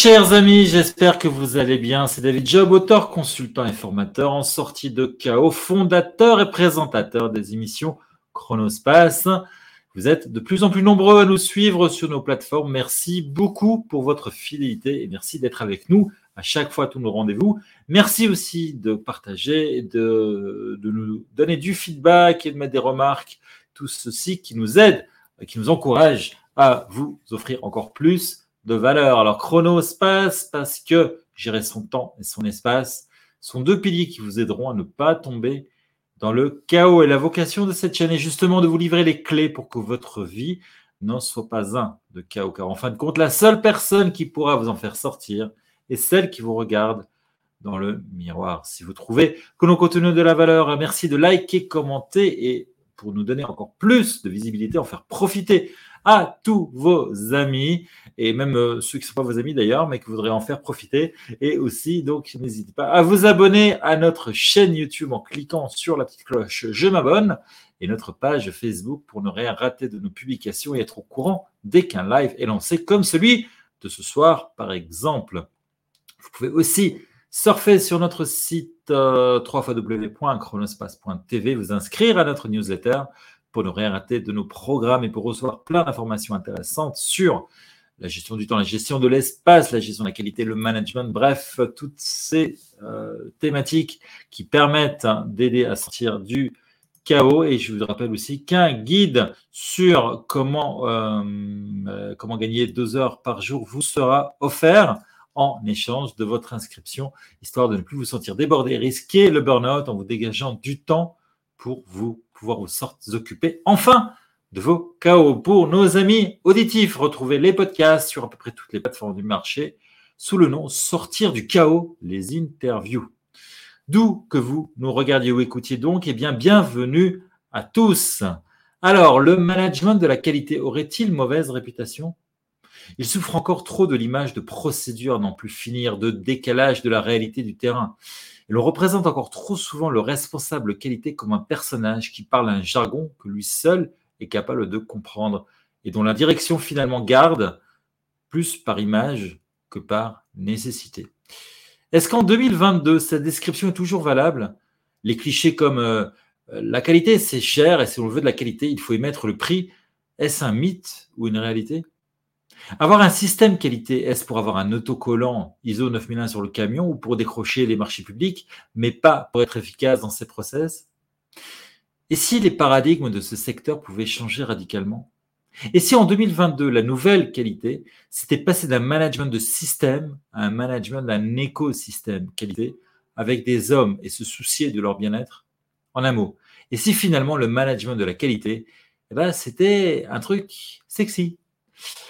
Chers amis, j'espère que vous allez bien. C'est David Job, auteur, consultant et formateur en sortie de chaos, fondateur et présentateur des émissions Chronospace. Vous êtes de plus en plus nombreux à nous suivre sur nos plateformes. Merci beaucoup pour votre fidélité et merci d'être avec nous à chaque fois tous nos rendez-vous. Merci aussi de partager, de, de nous donner du feedback et de mettre des remarques. Tout ceci qui nous aide, qui nous encourage à vous offrir encore plus de valeur. Alors chronospace, parce que gérer son temps et son espace sont deux piliers qui vous aideront à ne pas tomber dans le chaos. Et la vocation de cette chaîne est justement de vous livrer les clés pour que votre vie n'en soit pas un de chaos. Car en fin de compte, la seule personne qui pourra vous en faire sortir est celle qui vous regarde dans le miroir. Si vous trouvez que nos contenus de la valeur, merci de liker, commenter et pour nous donner encore plus de visibilité, en faire profiter à tous vos amis et même euh, ceux qui ne sont pas vos amis d'ailleurs, mais qui voudraient en faire profiter. Et aussi, donc, n'hésitez pas à vous abonner à notre chaîne YouTube en cliquant sur la petite cloche Je m'abonne et notre page Facebook pour ne rien rater de nos publications et être au courant dès qu'un live est lancé, comme celui de ce soir, par exemple. Vous pouvez aussi surfer sur notre site euh, www.chronospace.tv, vous inscrire à notre newsletter pour ne rien rater de nos programmes et pour recevoir plein d'informations intéressantes sur la gestion du temps, la gestion de l'espace, la gestion de la qualité, le management, bref, toutes ces euh, thématiques qui permettent d'aider à sortir du chaos. Et je vous rappelle aussi qu'un guide sur comment, euh, euh, comment gagner deux heures par jour vous sera offert en échange de votre inscription, histoire de ne plus vous sentir débordé, risquer le burn-out en vous dégageant du temps pour vous pouvoir vous occuper enfin de vos chaos. Pour nos amis auditifs, retrouvez les podcasts sur à peu près toutes les plateformes du marché sous le nom Sortir du chaos, les interviews. D'où que vous nous regardiez ou écoutiez donc, eh bien, bienvenue à tous. Alors, le management de la qualité aurait-il mauvaise réputation? Il souffre encore trop de l'image de procédure n'en plus finir, de décalage de la réalité du terrain. Et l'on représente encore trop souvent le responsable qualité comme un personnage qui parle un jargon que lui seul est capable de comprendre et dont la direction finalement garde plus par image que par nécessité. Est-ce qu'en 2022, cette description est toujours valable? Les clichés comme euh, la qualité, c'est cher et si on veut de la qualité, il faut émettre le prix, est-ce un mythe ou une réalité? Avoir un système qualité, est-ce pour avoir un autocollant ISO 9001 sur le camion ou pour décrocher les marchés publics, mais pas pour être efficace dans ses process? Et si les paradigmes de ce secteur pouvaient changer radicalement? Et si en 2022, la nouvelle qualité, c'était passer d'un management de système à un management d'un écosystème qualité avec des hommes et se soucier de leur bien-être? En un mot. Et si finalement le management de la qualité, eh ben, c'était un truc sexy,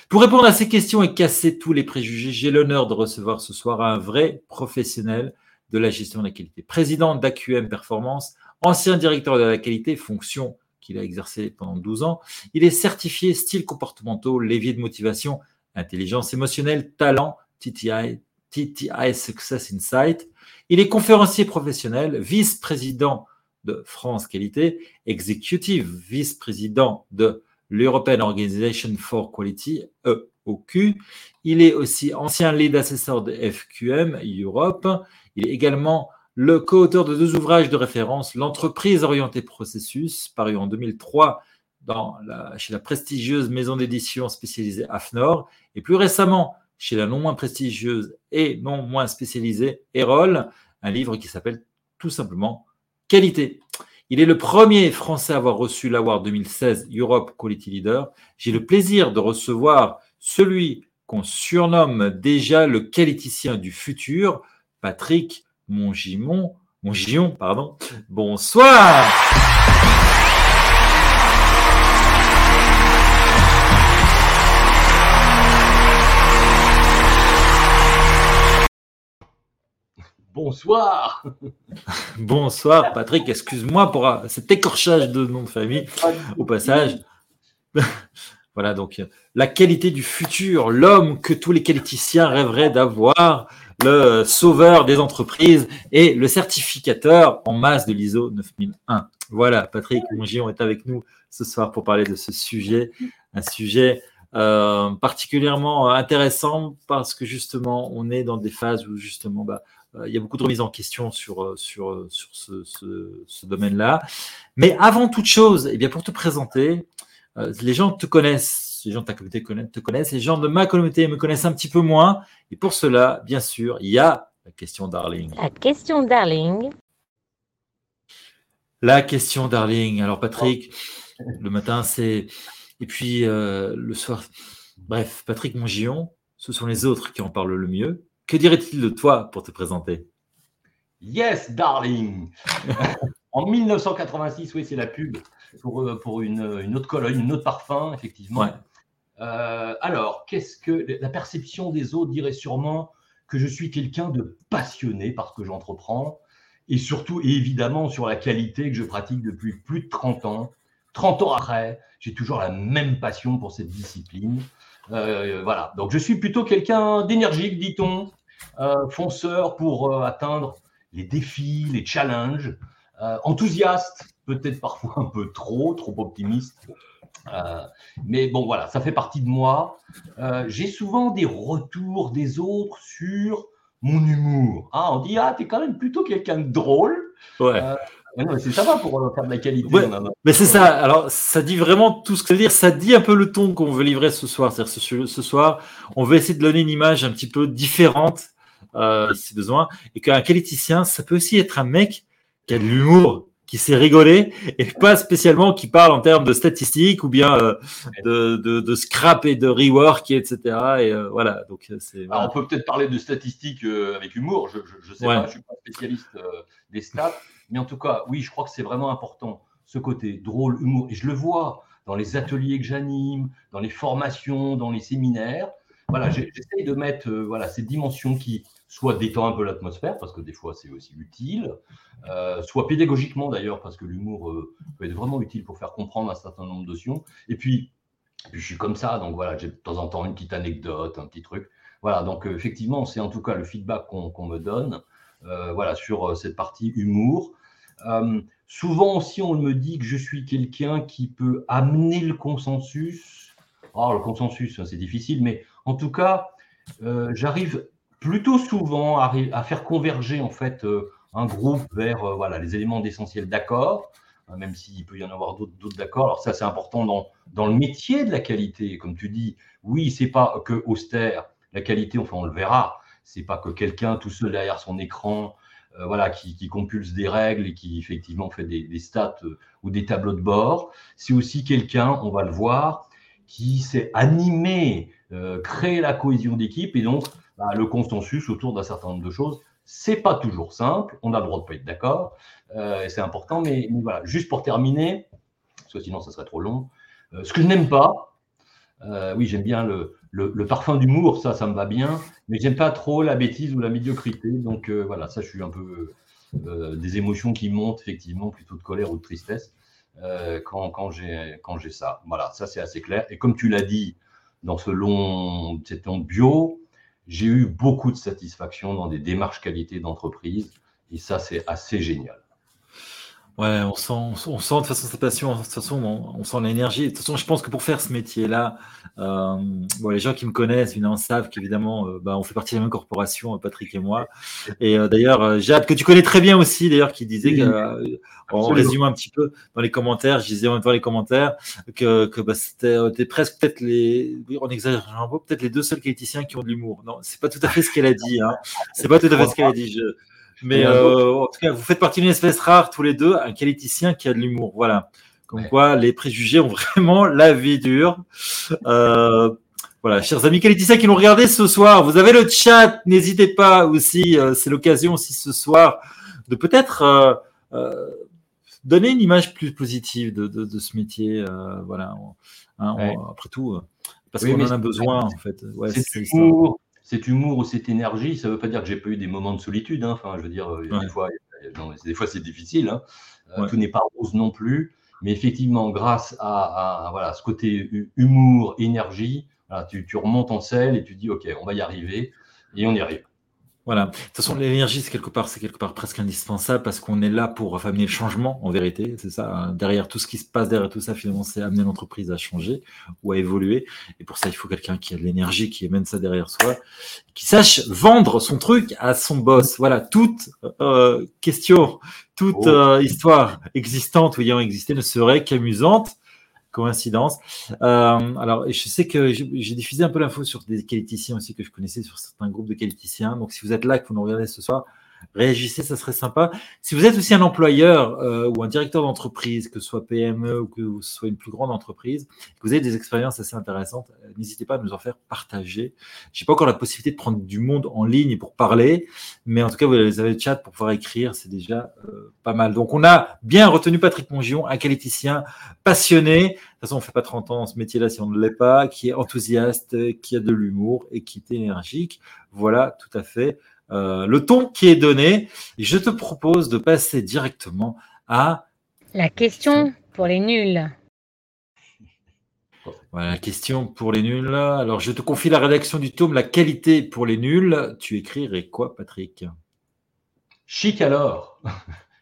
pour répondre à ces questions et casser tous les préjugés, j'ai l'honneur de recevoir ce soir un vrai professionnel de la gestion de la qualité. Président d'AQM Performance, ancien directeur de la qualité, fonction qu'il a exercée pendant 12 ans. Il est certifié style comportementaux, levier de motivation, intelligence émotionnelle, talent, TTI, TTI Success Insight. Il est conférencier professionnel, vice-président de France Qualité, executive vice-président de l'European Organization for Quality, EOQ. Il est aussi ancien lead assessor de FQM Europe. Il est également le co-auteur de deux ouvrages de référence, L'entreprise orientée processus, paru en 2003 dans la, chez la prestigieuse maison d'édition spécialisée AFNOR, et plus récemment chez la non moins prestigieuse et non moins spécialisée Erol, un livre qui s'appelle tout simplement Qualité. Il est le premier Français à avoir reçu l'Award 2016 Europe Quality Leader. J'ai le plaisir de recevoir celui qu'on surnomme déjà le qualiticien du futur, Patrick Mongimon. Mongion, pardon. Bonsoir. Bonsoir. Bonsoir, Patrick. Excuse-moi pour euh, cet écorchage de nom de famille au passage. voilà, donc la qualité du futur, l'homme que tous les qualiticiens rêveraient d'avoir, le sauveur des entreprises et le certificateur en masse de l'ISO 9001. Voilà, Patrick Mongion est avec nous ce soir pour parler de ce sujet, un sujet euh, particulièrement intéressant parce que justement, on est dans des phases où justement, bah, euh, il y a beaucoup de remises en question sur, euh, sur, sur ce, ce, domaine-là. Mais avant toute chose, eh bien, pour te présenter, les gens te connaissent, les gens de ta communauté te connaissent, les gens de ma communauté me connaissent un petit peu moins. Et pour cela, bien sûr, il y a la question Darling. La question Darling. La question Darling. Alors Patrick, le matin c'est et puis euh, le soir, bref, Patrick Mongillon, ce sont les autres qui en parlent le mieux. Que dirait-il de toi pour te présenter? Yes, darling En 1986, oui, c'est la pub pour, euh, pour une, une, autre colonne, une autre parfum, effectivement. Euh, alors, qu'est-ce que la perception des autres dirait sûrement que je suis quelqu'un de passionné par ce que j'entreprends et surtout et évidemment sur la qualité que je pratique depuis plus de 30 ans 30 ans après, j'ai toujours la même passion pour cette discipline. Euh, voilà, donc je suis plutôt quelqu'un d'énergique, dit-on, euh, fonceur pour atteindre les défis, les challenges, enthousiaste, peut-être parfois un peu trop, trop optimiste. Mais bon, voilà, ça fait partie de moi. j'ai souvent des retours des autres sur mon humour. Ah, on dit, ah, t'es quand même plutôt quelqu'un de drôle. Ouais c'est ça pour euh, faire de la qualité. mais c'est ça. Alors, ça dit vraiment tout ce que ça veut dire. Ça dit un peu le ton qu'on veut livrer ce soir. C'est-à-dire, ce, ce, soir, on veut essayer de donner une image un petit peu différente, euh, si besoin. Et qu'un qualiticien, ça peut aussi être un mec qui a de l'humour, qui sait rigoler, et pas spécialement qui parle en termes de statistiques ou bien euh, de, de, de, scrap et de rework, etc. Et euh, voilà. Donc, c'est. on peut peut-être parler de statistiques avec humour. Je, je, sais pas. Je suis pas spécialiste des stats. Mais en tout cas, oui, je crois que c'est vraiment important, ce côté drôle, humour. Et je le vois dans les ateliers que j'anime, dans les formations, dans les séminaires. Voilà, j'essaye de mettre euh, voilà, ces dimensions qui soit détendent un peu l'atmosphère, parce que des fois c'est aussi utile, euh, soit pédagogiquement d'ailleurs, parce que l'humour euh, peut être vraiment utile pour faire comprendre un certain nombre de notions. Et puis, puis je suis comme ça, donc voilà, j'ai de temps en temps une petite anecdote, un petit truc. Voilà, donc effectivement, c'est en tout cas le feedback qu'on me donne. voilà, sur cette partie humour. Euh, souvent aussi, on me dit que je suis quelqu'un qui peut amener le consensus. Oh, le consensus, c'est difficile, mais en tout cas, euh, j'arrive plutôt souvent à, faire converger en fait euh, un groupe vers voilà les éléments d'essentiel d'accord, hein, même s'il peut y en avoir d'autres d'accords. Alors ça, c'est important dans, dans le métier de la qualité, comme tu dis. Oui, c'est pas que austère. La qualité, enfin, on le verra. C'est pas que quelqu'un tout seul derrière son écran euh, voilà, qui, compulse des règles et qui effectivement fait des, stats euh, ou des tableaux de bord. C'est aussi quelqu'un, on va le voir, qui s'est animé, euh, créer la cohésion d'équipe et donc bah, le consensus autour d'un certain nombre de choses. C'est pas toujours simple, on a le droit de pas être d'accord, et c'est important, mais, voilà, juste pour terminer, parce que sinon ça serait trop long, ce que je n'aime pas, oui, j'aime bien le, le, parfum d'humour, ça, ça me va bien, mais j'aime pas trop la bêtise ou la médiocrité. Donc euh, voilà, ça, je suis un peu euh, des émotions qui montent effectivement, plutôt de colère ou de tristesse euh, quand, quand j'ai ça. Voilà, ça c'est assez clair. Et comme tu l'as dit dans ce long, cette long bio, j'ai eu beaucoup de satisfaction dans des démarches qualité d'entreprise, et ça c'est assez génial. Ouais, on sent, on sent de toute façon cette passion, de toute façon, on, sent l'énergie. De toute façon, je pense que pour faire ce métier-là, euh, bon, les gens qui me connaissent, évidemment, savent qu'évidemment, euh, bah, on fait partie de la même corporation, Patrick et moi. Et euh, d'ailleurs, Jade, que tu connais très bien aussi, d'ailleurs, qui disait, que, en résumant un petit peu dans les commentaires, je disais en même temps les commentaires, que, que bah, c'était presque peut-être les, on exagère un peu, peut-être les deux seuls qualiticiens qui ont de l'humour. Non, c'est pas tout à fait ce qu'elle a dit. Hein. C'est pas tout à fait ce qu'elle a dit. Je, mais euh, en tout cas, vous faites partie d'une espèce rare tous les deux, un qualiticien qui a de l'humour. Voilà. Comme quoi, les préjugés ont vraiment la vie dure. Euh, voilà, chers amis qualiticiens qui nous regardé ce soir, vous avez le chat. N'hésitez pas aussi, euh, c'est l'occasion aussi ce soir de peut-être donner une image plus positive de, de, de ce métier. voilà. Hein, après tout, parce qu'on en a besoin en fait. Ouais, c'est cet humour ou cette énergie, ça ne veut pas dire que j'ai pas eu des moments de solitude. Hein. Enfin, je veux dire, des, fois, des fois, c'est difficile. Hein. Euh, tout n'est pas rose non plus. Mais effectivement, grâce à, voilà, ce côté humour, énergie, tu, remontes en selle et tu dis, OK, on va y arriver. Et on y arrive. Voilà. De toute façon, l'énergie, c'est quelque part, c'est quelque part presque indispensable parce qu'on est là pour amener le changement, en vérité. C'est ça. Derrière tout ce qui se passe, derrière tout ça, finalement, c'est amener l'entreprise à changer ou à évoluer. Et pour ça, il faut quelqu'un qui a de l'énergie, qui amène ça derrière soi, qui sache vendre son truc à son boss. Voilà. Toute euh, question, toute oh. euh, histoire existante ou ayant existé ne serait qu'amusante coïncidence. Euh, alors, je sais que j'ai diffusé un peu l'info sur des qualiticiens aussi que je connaissais sur certains groupes de qualiticiens. Donc, si vous êtes là, que vous nous regardez ce soir, réagissez, ça serait sympa. Si vous êtes aussi un employeur euh, ou un directeur d'entreprise, que ce soit PME ou que ce soit une plus grande entreprise, que vous avez des expériences assez intéressantes, euh, n'hésitez pas à nous en faire partager. Je n'ai pas encore la possibilité de prendre du monde en ligne pour parler, mais en tout cas, vous avez le chat pour pouvoir écrire, c'est déjà euh, pas mal. Donc, on a bien retenu Patrick Mongion, un qualiticien passionné. De toute façon, on ne fait pas 30 ans dans ce métier-là si on ne l'est pas, qui est enthousiaste, qui a de l'humour et qui est énergique. Voilà, tout à fait. Euh, le ton qui est donné. je te propose de passer directement à la question pour les nuls. Voilà, la question pour les nuls. Alors, je te confie la rédaction du tome La qualité pour les nuls. Tu écrirais quoi, Patrick? Chic alors.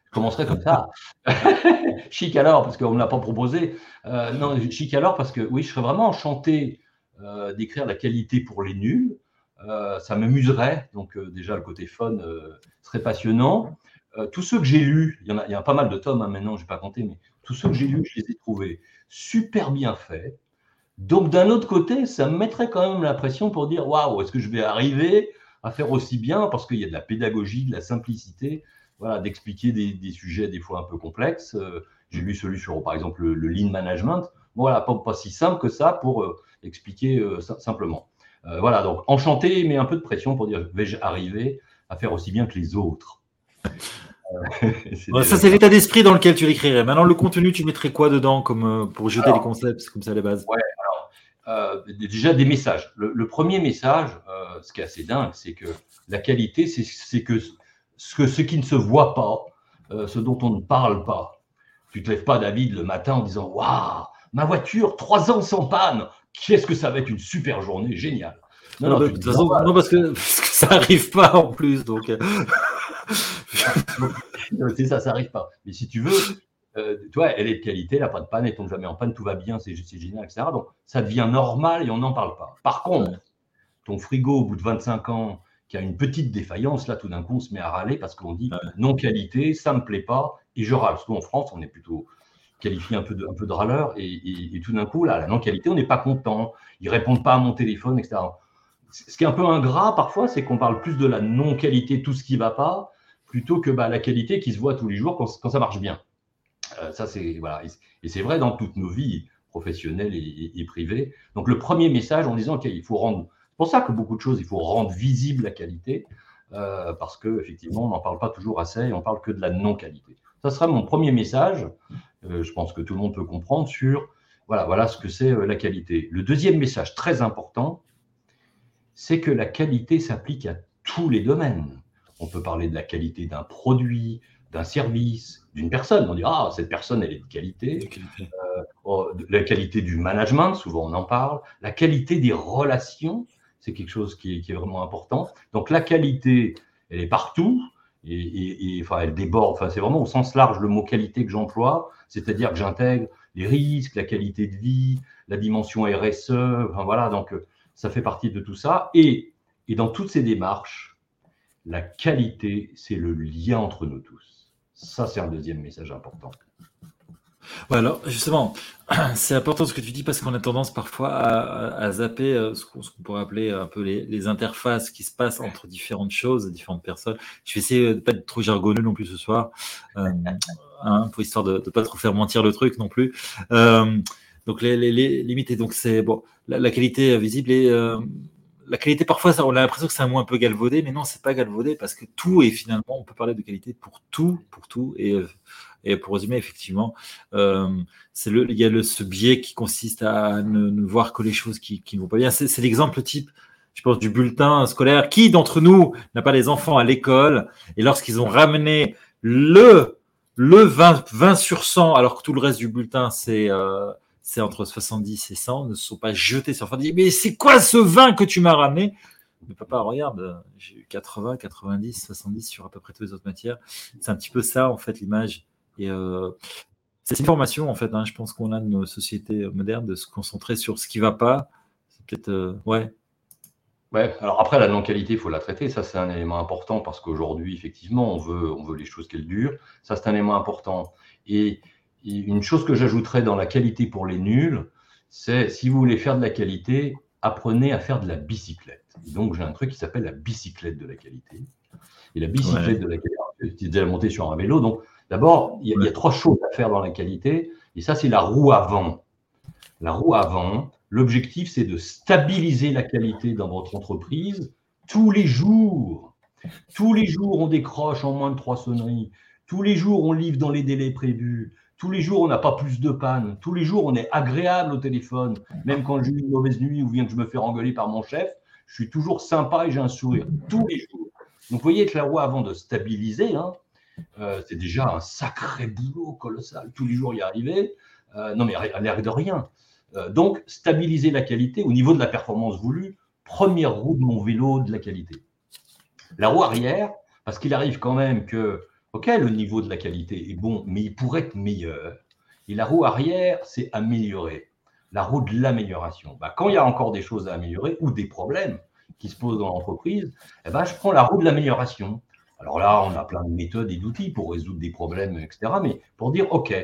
Je commencerai comme ça? chic alors, parce qu'on ne l'a pas proposé. Euh, non, chic alors, parce que oui, je serais vraiment enchanté euh, d'écrire la qualité pour les nuls. Euh, ça m'amuserait. Donc, euh, déjà, le côté fun euh, serait passionnant. tous ceux que j'ai lus, il y, en a, il y a pas mal de tomes hein, maintenant, je n'ai pas compté, mais tous ceux que j'ai lus, je les ai trouvés super bien faits. Donc, d'un autre côté, ça me mettrait quand même la pression pour dire waouh, est-ce que je vais arriver à faire aussi bien? Parce qu'il y a de la pédagogie, de la simplicité, voilà, d'expliquer des, sujets des fois un peu complexes. j'ai lu celui sur, par exemple, le, lean management. Voilà, pas, pas, si simple que ça pour expliquer simplement. Euh, voilà, donc enchanté, mais un peu de pression pour dire vais-je arriver à faire aussi bien que les autres euh, Ça, c'est l'état d'esprit dans lequel tu l'écrirais. Maintenant, le contenu, tu mettrais quoi dedans comme, euh, pour jeter les concepts comme ça à la base? Ouais, alors, déjà des messages. Le, premier message, ce qui est assez dingue, c'est que la qualité, c'est que ce, que ce qui ne se voit pas, ce dont on ne parle pas. Tu ne te lèves pas, David, le matin en disant Waouh, ma voiture, trois ans sans panne, qu'est-ce que ça va être une super journée, génial. Non, parce, que, ça n'arrive pas en plus. Donc... Euh. c'est ça, ça n'arrive pas. Mais si tu veux, euh, toi, elle est de qualité, elle n'a pas de panne, elle tombe jamais en panne, tout va bien, c'est génial, etc. Donc ça devient normal et on n'en parle pas. Par contre, ton frigo, au bout de 25 ans, qui a une petite défaillance, là, tout d'un coup, on se met à râler parce qu'on dit non qualité, ça ne me plaît pas, et je râle. Parce qu'en France, on est plutôt qualifié un peu de, un peu de râleur, et, tout d'un coup, là, la non-qualité, on n'est pas content, ils répondent pas à mon téléphone, etc. Ce qui est un peu ingrat parfois, c'est qu'on parle plus de la non-qualité, tout ce qui ne va pas, plutôt que bah, la qualité qui se voit tous les jours quand, ça marche bien. Euh, ça, c'est voilà, et, c'est vrai dans toutes nos vies professionnelles et, privées. Donc le premier message en disant qu'il faut rendre, c'est pour ça que beaucoup de choses, il faut rendre visible la qualité, euh, parce que effectivement, on n'en parle pas toujours assez, et on parle que de la non-qualité. Ça sera mon premier message. Euh, je pense que tout le monde peut comprendre sur voilà, voilà ce que c'est euh, la qualité. Le deuxième message très important, c'est que la qualité s'applique à tous les domaines. On peut parler de la qualité d'un produit, d'un service, d'une personne. On dit ah cette personne elle est de qualité. Euh, oh, la qualité du management, souvent on en parle. La qualité des relations, c'est quelque chose qui est, vraiment important. Donc la qualité, elle est partout et, enfin elle déborde. Enfin c'est vraiment au sens large le mot qualité que j'emploie c'est-à-dire que j'intègre les risques, la qualité de vie, la dimension RSE, enfin voilà, donc euh, ça fait partie de tout ça. Et, et dans toutes ces démarches, la qualité, c'est le lien entre nous tous. Ça, c'est un deuxième message important. Alors justement, c'est important ce que tu dis parce qu'on a tendance parfois à, zapper euh, ce qu'on pourrait appeler un peu les, interfaces qui se passent entre différentes choses, différentes personnes. Je vais essayer de ne pas être trop jargonneux non plus ce soir, euh, hein, pour histoire de ne pas trop faire mentir le truc non plus. Euh, donc les, les, limites, donc c'est bon, la, qualité visible et la qualité, parfois, ça, on a l'impression que c'est un mot un peu galvaudé, mais non, c'est pas galvaudé parce que tout est finalement, on peut parler de qualité pour tout, pour tout. Et, et pour résumer, effectivement, euh, le, il y a le, ce biais qui consiste à ne, voir que les choses qui, qui ne vont pas bien. C'est, l'exemple type, je pense, du bulletin scolaire. Qui d'entre nous n'a pas les enfants à l'école et lorsqu'ils ont ramené le, le 20, 20 sur 100, alors que tout le reste du bulletin, c'est euh, entre 70 et 100, ne se sont pas jetés sur le Mais c'est quoi ce vin que tu m'as ramené? Mais papa, regarde, j'ai eu 80, 90, 70 sur à peu près toutes les autres matières. C'est un petit peu ça, en fait, l'image. Et euh, c'est une formation, en fait. Hein. je pense qu'on a de nos sociétés modernes de se concentrer sur ce qui ne va pas. C'est peut-être, euh, ouais. Ouais, alors après, la non-qualité, il faut la traiter. Ça, c'est un élément important parce qu'aujourd'hui, effectivement, on veut, on veut les choses qu'elles durent. Ça, c'est un élément important. Et, une chose que j'ajouterais dans la qualité pour les nuls, c'est si vous voulez faire de la qualité, apprenez à faire de la bicyclette. donc, j'ai un truc qui s'appelle la bicyclette de la qualité. Et la bicyclette de la qualité, c'est déjà monté sur un vélo. Donc, d'abord, il, y, a trois choses à faire dans la qualité. Et ça, c'est la roue avant. La roue avant, l'objectif, c'est de stabiliser la qualité dans votre entreprise tous les jours. Tous les jours, on décroche en moins de trois sonneries. Tous les jours, on livre dans les délais prévus. Tous les jours, on n'a pas plus de panne. Tous les jours, on est agréable au téléphone. Même quand j'ai une mauvaise nuit ou bien que je me fais engueuler par mon chef, je suis toujours sympa et j'ai un sourire. Tous les jours. Donc, vous voyez que la roue, avant de stabiliser, hein, euh, c'est déjà un sacré boulot colossal. Tous les jours y arriver. Euh, non, mais à l'air de rien. Euh, donc, stabiliser la qualité au niveau de la performance voulue. Première roue de mon vélo de la qualité. La roue arrière, parce qu'il arrive quand même que OK, le niveau de la qualité est bon, mais il pourrait être meilleur. Et la roue arrière, c'est améliorer. La roue de l'amélioration. Bah, quand il y a encore des choses à améliorer ou des problèmes qui se posent dans l'entreprise, eh ben, je prends la roue de l'amélioration. Alors là, on a plein de méthodes et d'outils pour résoudre des problèmes, etc. Mais pour dire, OK,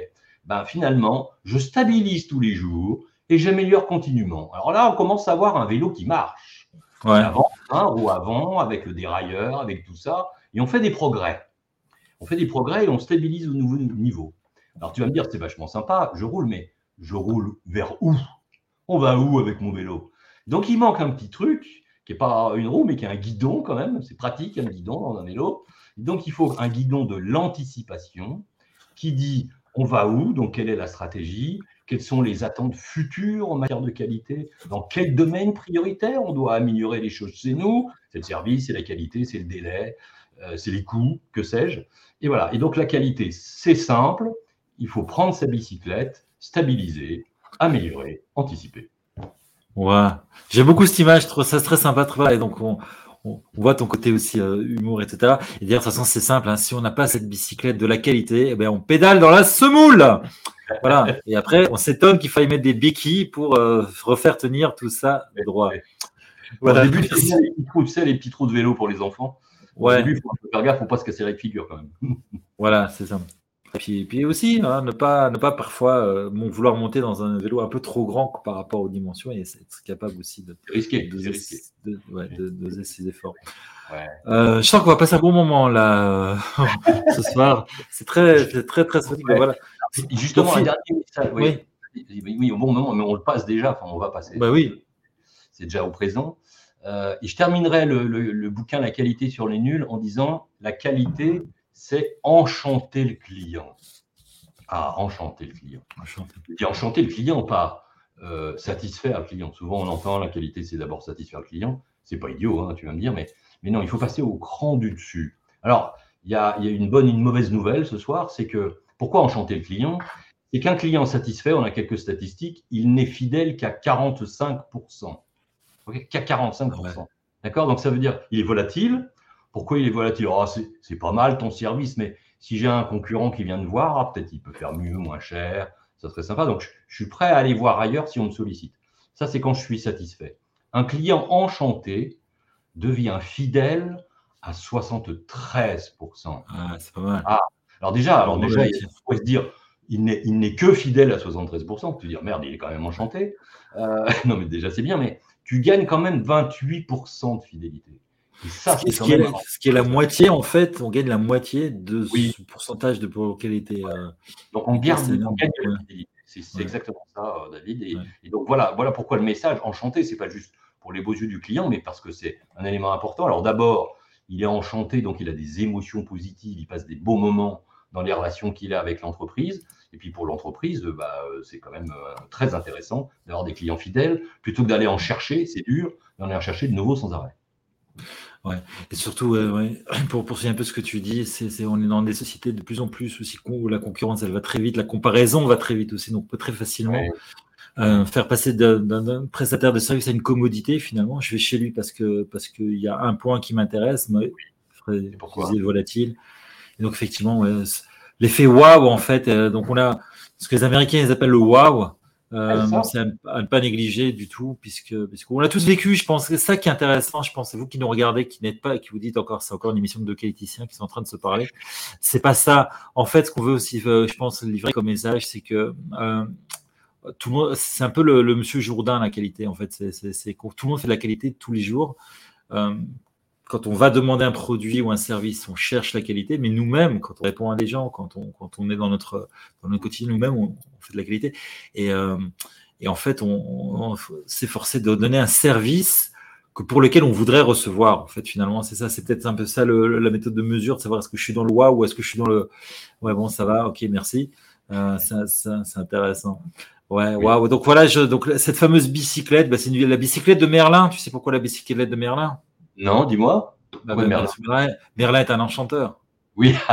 ben finalement, je stabilise tous les jours et j'améliore continuellement. Alors là, on commence à avoir un vélo qui marche. Ouais. Avant, hein, roue avant, avec le dérailleur, avec tout ça, et on fait des progrès on fait des progrès et on stabilise au nouveau niveau. Alors tu vas me dire, c'est vachement sympa, je roule, mais je roule vers où? On va où avec mon vélo? Donc il manque un petit truc, qui n'est pas une roue, mais qui est un guidon quand même. C'est pratique, un guidon dans un vélo. Donc il faut un guidon de l'anticipation qui dit on va où, donc quelle est la stratégie, quelles sont les attentes futures en matière de qualité, dans quel domaine prioritaire on doit améliorer les choses chez nous, c'est le service, c'est la qualité, c'est le délai, euh, c'est les coûts, que sais-je. Et voilà. Et donc la qualité, c'est simple. Il faut prendre sa bicyclette, stabiliser, améliorer, anticiper. Ouais. J'aime beaucoup cette image, je trouve ça très sympa. Très... Et donc on, voit ton côté aussi euh, humour, etc. Et dire de toute façon, c'est simple. Hein. si on n'a pas cette bicyclette de la qualité, eh ben, on pédale dans la semoule. Voilà. Et après, on s'étonne qu'il faille mettre des béquilles pour euh, refaire tenir tout ça droit. Voilà. Au début, tu sais, les petits trous de vélo pour les enfants. Ouais. il faut faire gaffe, faut pas se casser la figure quand même. voilà, c'est ça. Et puis, puis aussi, hein, ne, pas, ne pas parfois euh, vouloir monter dans un vélo un peu trop grand par rapport aux dimensions et être capable aussi de risquer, de, ouais, de doser ses efforts. Ouais. Euh, je sens qu'on va passer un bon moment là ce soir. C'est très, très, très, très voilà. Justement, un dernier message. Oui. oui. au bon moment, mais on le passe déjà. Enfin, on va passer. Bah oui. C'est déjà au présent. Euh, et je terminerai le, bouquin La qualité sur les nuls en disant la qualité, c'est enchanter le client. Ah, enchanter le client. Enchanter. Et enchanter le client, pas euh, satisfaire le client. Souvent, on entend la qualité, c'est d'abord satisfaire le client. C'est pas idiot, hein, tu vas me dire, mais, mais non, il faut passer au cran du dessus. Alors, il y a, y a, une bonne et une mauvaise nouvelle ce soir, c'est que pourquoi enchanter le client? C'est qu'un client satisfait, on a quelques statistiques, il n'est fidèle qu'à 45% qu'à 45%. D'accord? Donc ça veut dire il est volatile. Pourquoi il est volatile? Oh, C'est pas mal ton service, mais si j'ai un concurrent qui vient de voir, ah, peut-être il peut faire mieux, moins cher, ça serait sympa. Donc je, suis prêt à aller voir ailleurs si on me sollicite. Ça, c'est quand je suis satisfait. Un client enchanté devient fidèle à 73%. Ah, c'est pas mal. Ah, alors déjà, alors déjà, il faut se dire, il n'est que fidèle à 73%. Tu dire, merde, il est quand même enchanté. Euh, non, mais déjà, c'est bien, mais tu gagnes quand même 28% de fidélité. Ça, ce, qui est, la moitié, en fait, on gagne la moitié de ce pourcentage de qualité. Euh, donc on, gagne, on gagne de la fidélité. C'est exactement ça, euh, David. Et, donc voilà, voilà pourquoi le message enchanté, c'est pas juste pour les beaux yeux du client, mais parce que c'est un élément important. Alors d'abord, il est enchanté, donc il a des émotions positives, il passe des beaux moments dans les relations qu'il a avec l'entreprise. Et puis pour l'entreprise, bah, euh, c'est quand même très intéressant d'avoir des clients fidèles plutôt que d'aller en chercher, c'est dur, d'aller en chercher de nouveaux sans arrêt. Ouais. Et surtout, pour poursuivre un peu ce que tu dis, c'est, on est dans des sociétés de plus en plus aussi où la concurrence elle va très vite, la comparaison va très vite aussi, donc très facilement. euh, faire passer d'un prestataire de service à une commodité, finalement. Je vais chez lui parce que parce qu'il y a un point qui m'intéresse, pourquoi? volatile. Et donc effectivement, l'effet wow en fait. Euh, donc on a ce que les Américains ils appellent le wow. Euh, c'est à, ne pas négliger du tout, puisque puisqu'on l'a tous vécu. Je pense que c'est ça qui est intéressant. Je pense c'est vous qui nous regardez, qui n'êtes pas, qui vous dites encore, c'est encore une émission de deux qualiticiens qui sont en train de se parler. C'est pas ça. En fait, ce qu'on veut aussi, je pense, livrer comme message, c'est que tout le monde, c'est un peu le, monsieur Jourdain la qualité en fait. C'est tout le monde fait de la qualité tous les jours. Euh, quand on va demander un produit ou un service, on cherche la qualité, mais nous-mêmes, quand on répond à des gens, quand on, quand on est dans notre, dans notre quotidien, nous-mêmes, on, fait de la qualité. Et, euh, et en fait, on, s'est forcé de donner un service que pour lequel on voudrait recevoir. En fait, finalement, c'est ça. C'est peut-être un peu ça la méthode de mesure, de savoir est-ce que je suis dans le wow ou est-ce que je suis dans le ouais bon ça va, ok merci. Euh, c'est intéressant. Ouais, waouh. Donc voilà, je, donc cette fameuse bicyclette, bah, c'est la bicyclette de Merlin. Tu sais pourquoi la bicyclette de Merlin? Non, dis-moi. Bah, bah, Merlin. Merlin. est un enchanteur. Oui,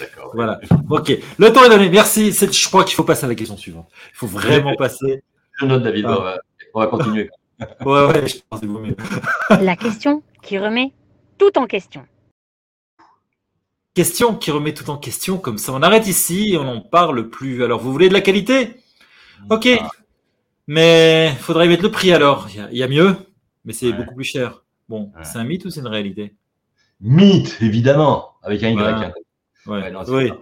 d'accord. Voilà. Ok, le temps est donné. Merci. Je crois qu'il faut passer à la question suivante. Il faut vraiment passer. Je note, David. Ah. On, va, continuer. ouais, ouais, je pense que mieux. la question qui remet tout en question. Question qui remet tout en question, comme ça on arrête ici et on n'en parle plus. Alors, vous voulez de la qualité? Ok. Mais il faudrait mettre le prix alors. Il y, a mieux, mais c'est beaucoup plus cher. Bon, c'est un mythe ou c'est une réalité? Mythe, évidemment, avec un Y. oui.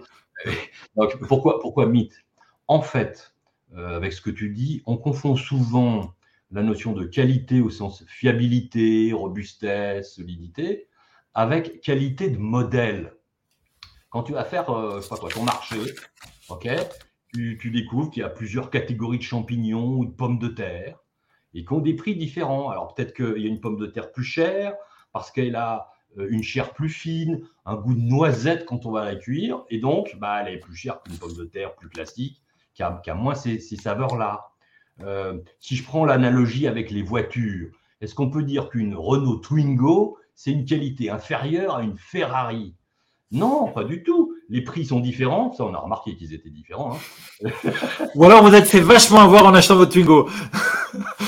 Donc, pourquoi, pourquoi mythe? En fait, euh, avec ce que tu dis, on confond souvent la notion de qualité au sens fiabilité, robustesse, solidité, avec qualité de modèle. Quand tu vas faire euh, quoi, ton marché, ok, tu, découvres qu'il y a plusieurs catégories de champignons ou de pommes de terre et qui ont des prix différents. Alors peut-être qu'il y a une pomme de terre plus chère parce qu'elle a euh, une chair plus fine, un goût de noisette quand on va la cuire, et donc bah, elle est plus chère qu'une pomme de terre plus classique qui a, moins ces, saveurs-là. Euh, si je prends l'analogie avec les voitures, est-ce qu'on peut dire qu'une Renault Twingo, c'est une qualité inférieure à une Ferrari? Non, pas du tout les prix sont différents. Ça, on a remarqué qu'ils étaient différents. Hein. Ou alors vous êtes fait vachement avoir en achetant votre Twingo.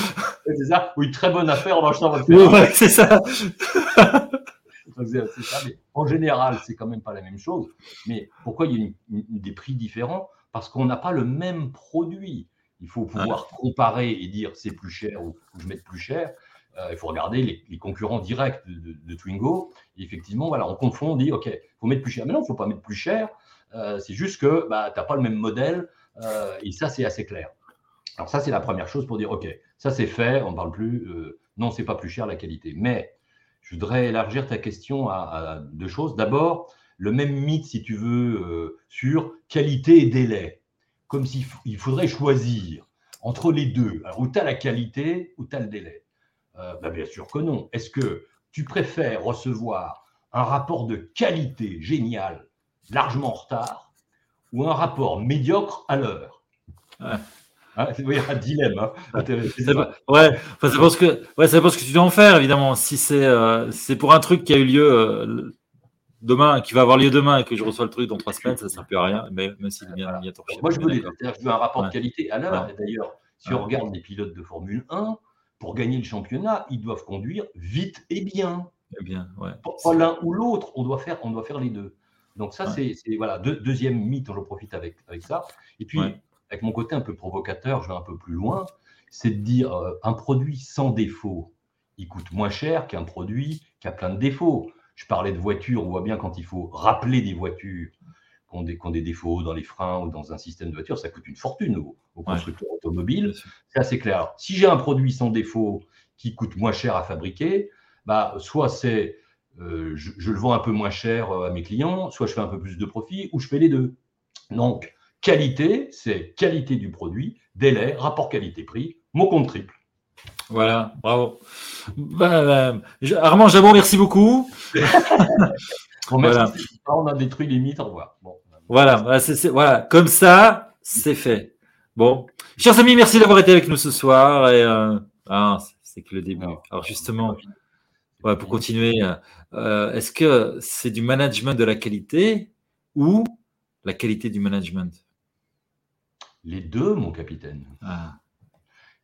c'est ça. Ou une très bonne affaire en achetant votre. Ouais, c'est ça. en général, c'est quand même pas la même chose. Mais pourquoi il y a des prix différents? Parce qu'on n'a pas le même produit. Il faut pouvoir comparer et dire c'est plus cher ou, je mets plus cher. Euh, il faut regarder les, concurrents directs de, Twingo. Et effectivement, voilà, on confond, on dit, OK, il faut mettre plus cher. Mais non, il ne faut pas mettre plus cher. Euh, c'est juste que bah, tu n'as pas le même modèle. Euh, et ça, c'est assez clair. Alors ça, c'est la première chose pour dire, OK, ça c'est fait, on ne parle plus. non, c'est pas plus cher la qualité. Mais je voudrais élargir ta question à, deux choses. D'abord, le même mythe, si tu veux, sur qualité et délai. Comme s'il faudrait choisir entre les deux. Alors, où tu as la qualité, ou tu as le délai. Euh, bah, bien sûr que non. Est-ce que tu préfères recevoir un rapport de qualité génial, largement en retard, ou un rapport médiocre à l'heure? Ouais. Hein, il y a un dilemme. Hein. Ouais, c'est parce que, ouais, c'est parce que tu dois en faire évidemment. Si c'est, euh, c'est pour un truc qui a eu lieu euh, demain, qui va avoir lieu demain, et que je reçois le truc dans trois semaines, ça ne sert plus à rien. Mais même s'il est bien, bien Moi, je veux, je veux un rapport de qualité à l'heure. D'ailleurs, si on regarde les pilotes de Formule 1, pour gagner le championnat, ils doivent conduire vite et bien. Et bien ouais. Pas l'un ou l'autre, on, doit faire, on doit faire les deux. Donc ça, c'est voilà, deuxième mythe, j'en profite avec, avec ça. Et puis, avec mon côté un peu provocateur, je vais un peu plus loin, c'est de dire euh, un produit sans défaut, il coûte moins cher qu'un produit qui a plein de défauts. Je parlais de voitures, on voit bien quand il faut rappeler des voitures qui ont des, défauts dans les freins ou dans un système de voiture, ça coûte une fortune aux, constructeurs automobiles. C'est assez clair. Si j'ai un produit sans défaut qui coûte moins cher à fabriquer, bah, soit c'est euh, je, le vends un peu moins cher euh, à mes clients, soit je fais un peu plus de profit, ou je fais les deux. Donc, qualité, c'est qualité du produit, délai, rapport qualité-prix, mot compte triple. Voilà, bravo. Bah, bah, Armand Jabon, merci beaucoup. voilà. On a détruit les mythes, au revoir. Voilà, voilà, comme ça, c'est fait. Bon, chers amis, merci d'avoir été avec nous ce soir. Et, euh, ah, c'est que le début. Alors justement, pour continuer, euh, est-ce que c'est du management de la qualité ou la qualité du management? Les deux, mon capitaine. Ah,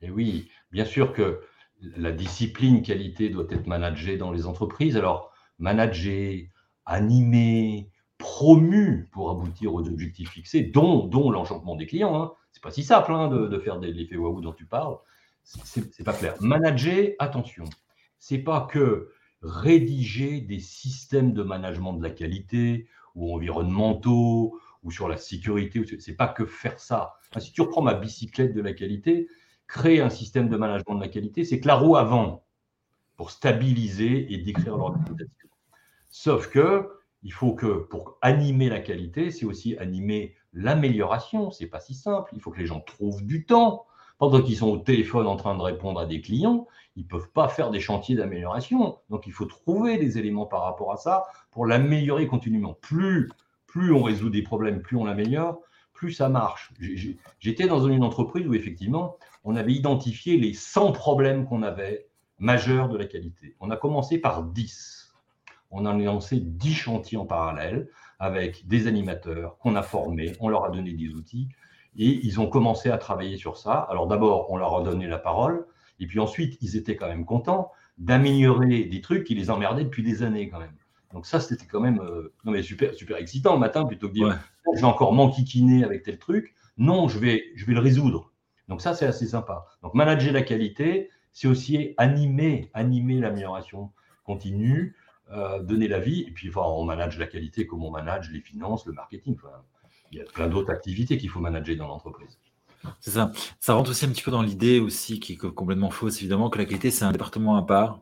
Et oui, bien sûr que la discipline qualité doit être managée dans les entreprises. Alors, managée, animée, promue pour aboutir aux objectifs fixés, dont, dont l'enchantement des clients. Hein. C'est pas si simple hein, de, faire l'effet waouh dont tu parles. C'est pas clair. Manager, attention, c'est pas que rédiger des systèmes de management de la qualité ou environnementaux ou sur la sécurité. C'est pas que faire ça. si tu reprends ma bicyclette de la qualité, créer un système de management de la qualité, c'est que la roue avant pour stabiliser et décrire l'organisation. Sauf que il faut que pour animer la qualité, c'est aussi animer l'amélioration. C'est pas si simple. Il faut que les gens trouvent du temps. Pendant qu'ils sont au téléphone en train de répondre à des clients, ils ne peuvent pas faire des chantiers d'amélioration. Donc il faut trouver des éléments par rapport à ça pour l'améliorer continuellement. Plus, plus on résout des problèmes, plus on l'améliore, plus ça marche. J'étais dans une entreprise où effectivement, on avait identifié les 100 problèmes qu'on avait majeurs de la qualité. On a commencé par 10. On a lancé 10 chantiers en parallèle avec des animateurs qu'on a formés, on leur a donné des outils et ils ont commencé à travailler sur ça. Alors d'abord, on leur a donné la parole et puis ensuite, ils étaient quand même contents d'améliorer des trucs qui les emmerdaient depuis des années quand même. Donc ça, c'était quand même euh, non mais super, super excitant le matin plutôt que de dire je vais encore m'enquiquiner avec tel truc. Non, je vais, je vais le résoudre. Donc ça, c'est assez sympa. Donc manager la qualité, c'est aussi animer, animer l'amélioration continue, euh, donner la vie. Et puis, enfin, on manage la qualité comme on manage les finances, le marketing. Enfin, il y a plein d'autres activités qu'il faut manager dans l'entreprise. C'est ça. Ça rentre aussi un petit peu dans l'idée aussi qui est complètement fausse, évidemment, que la qualité, c'est un département à part.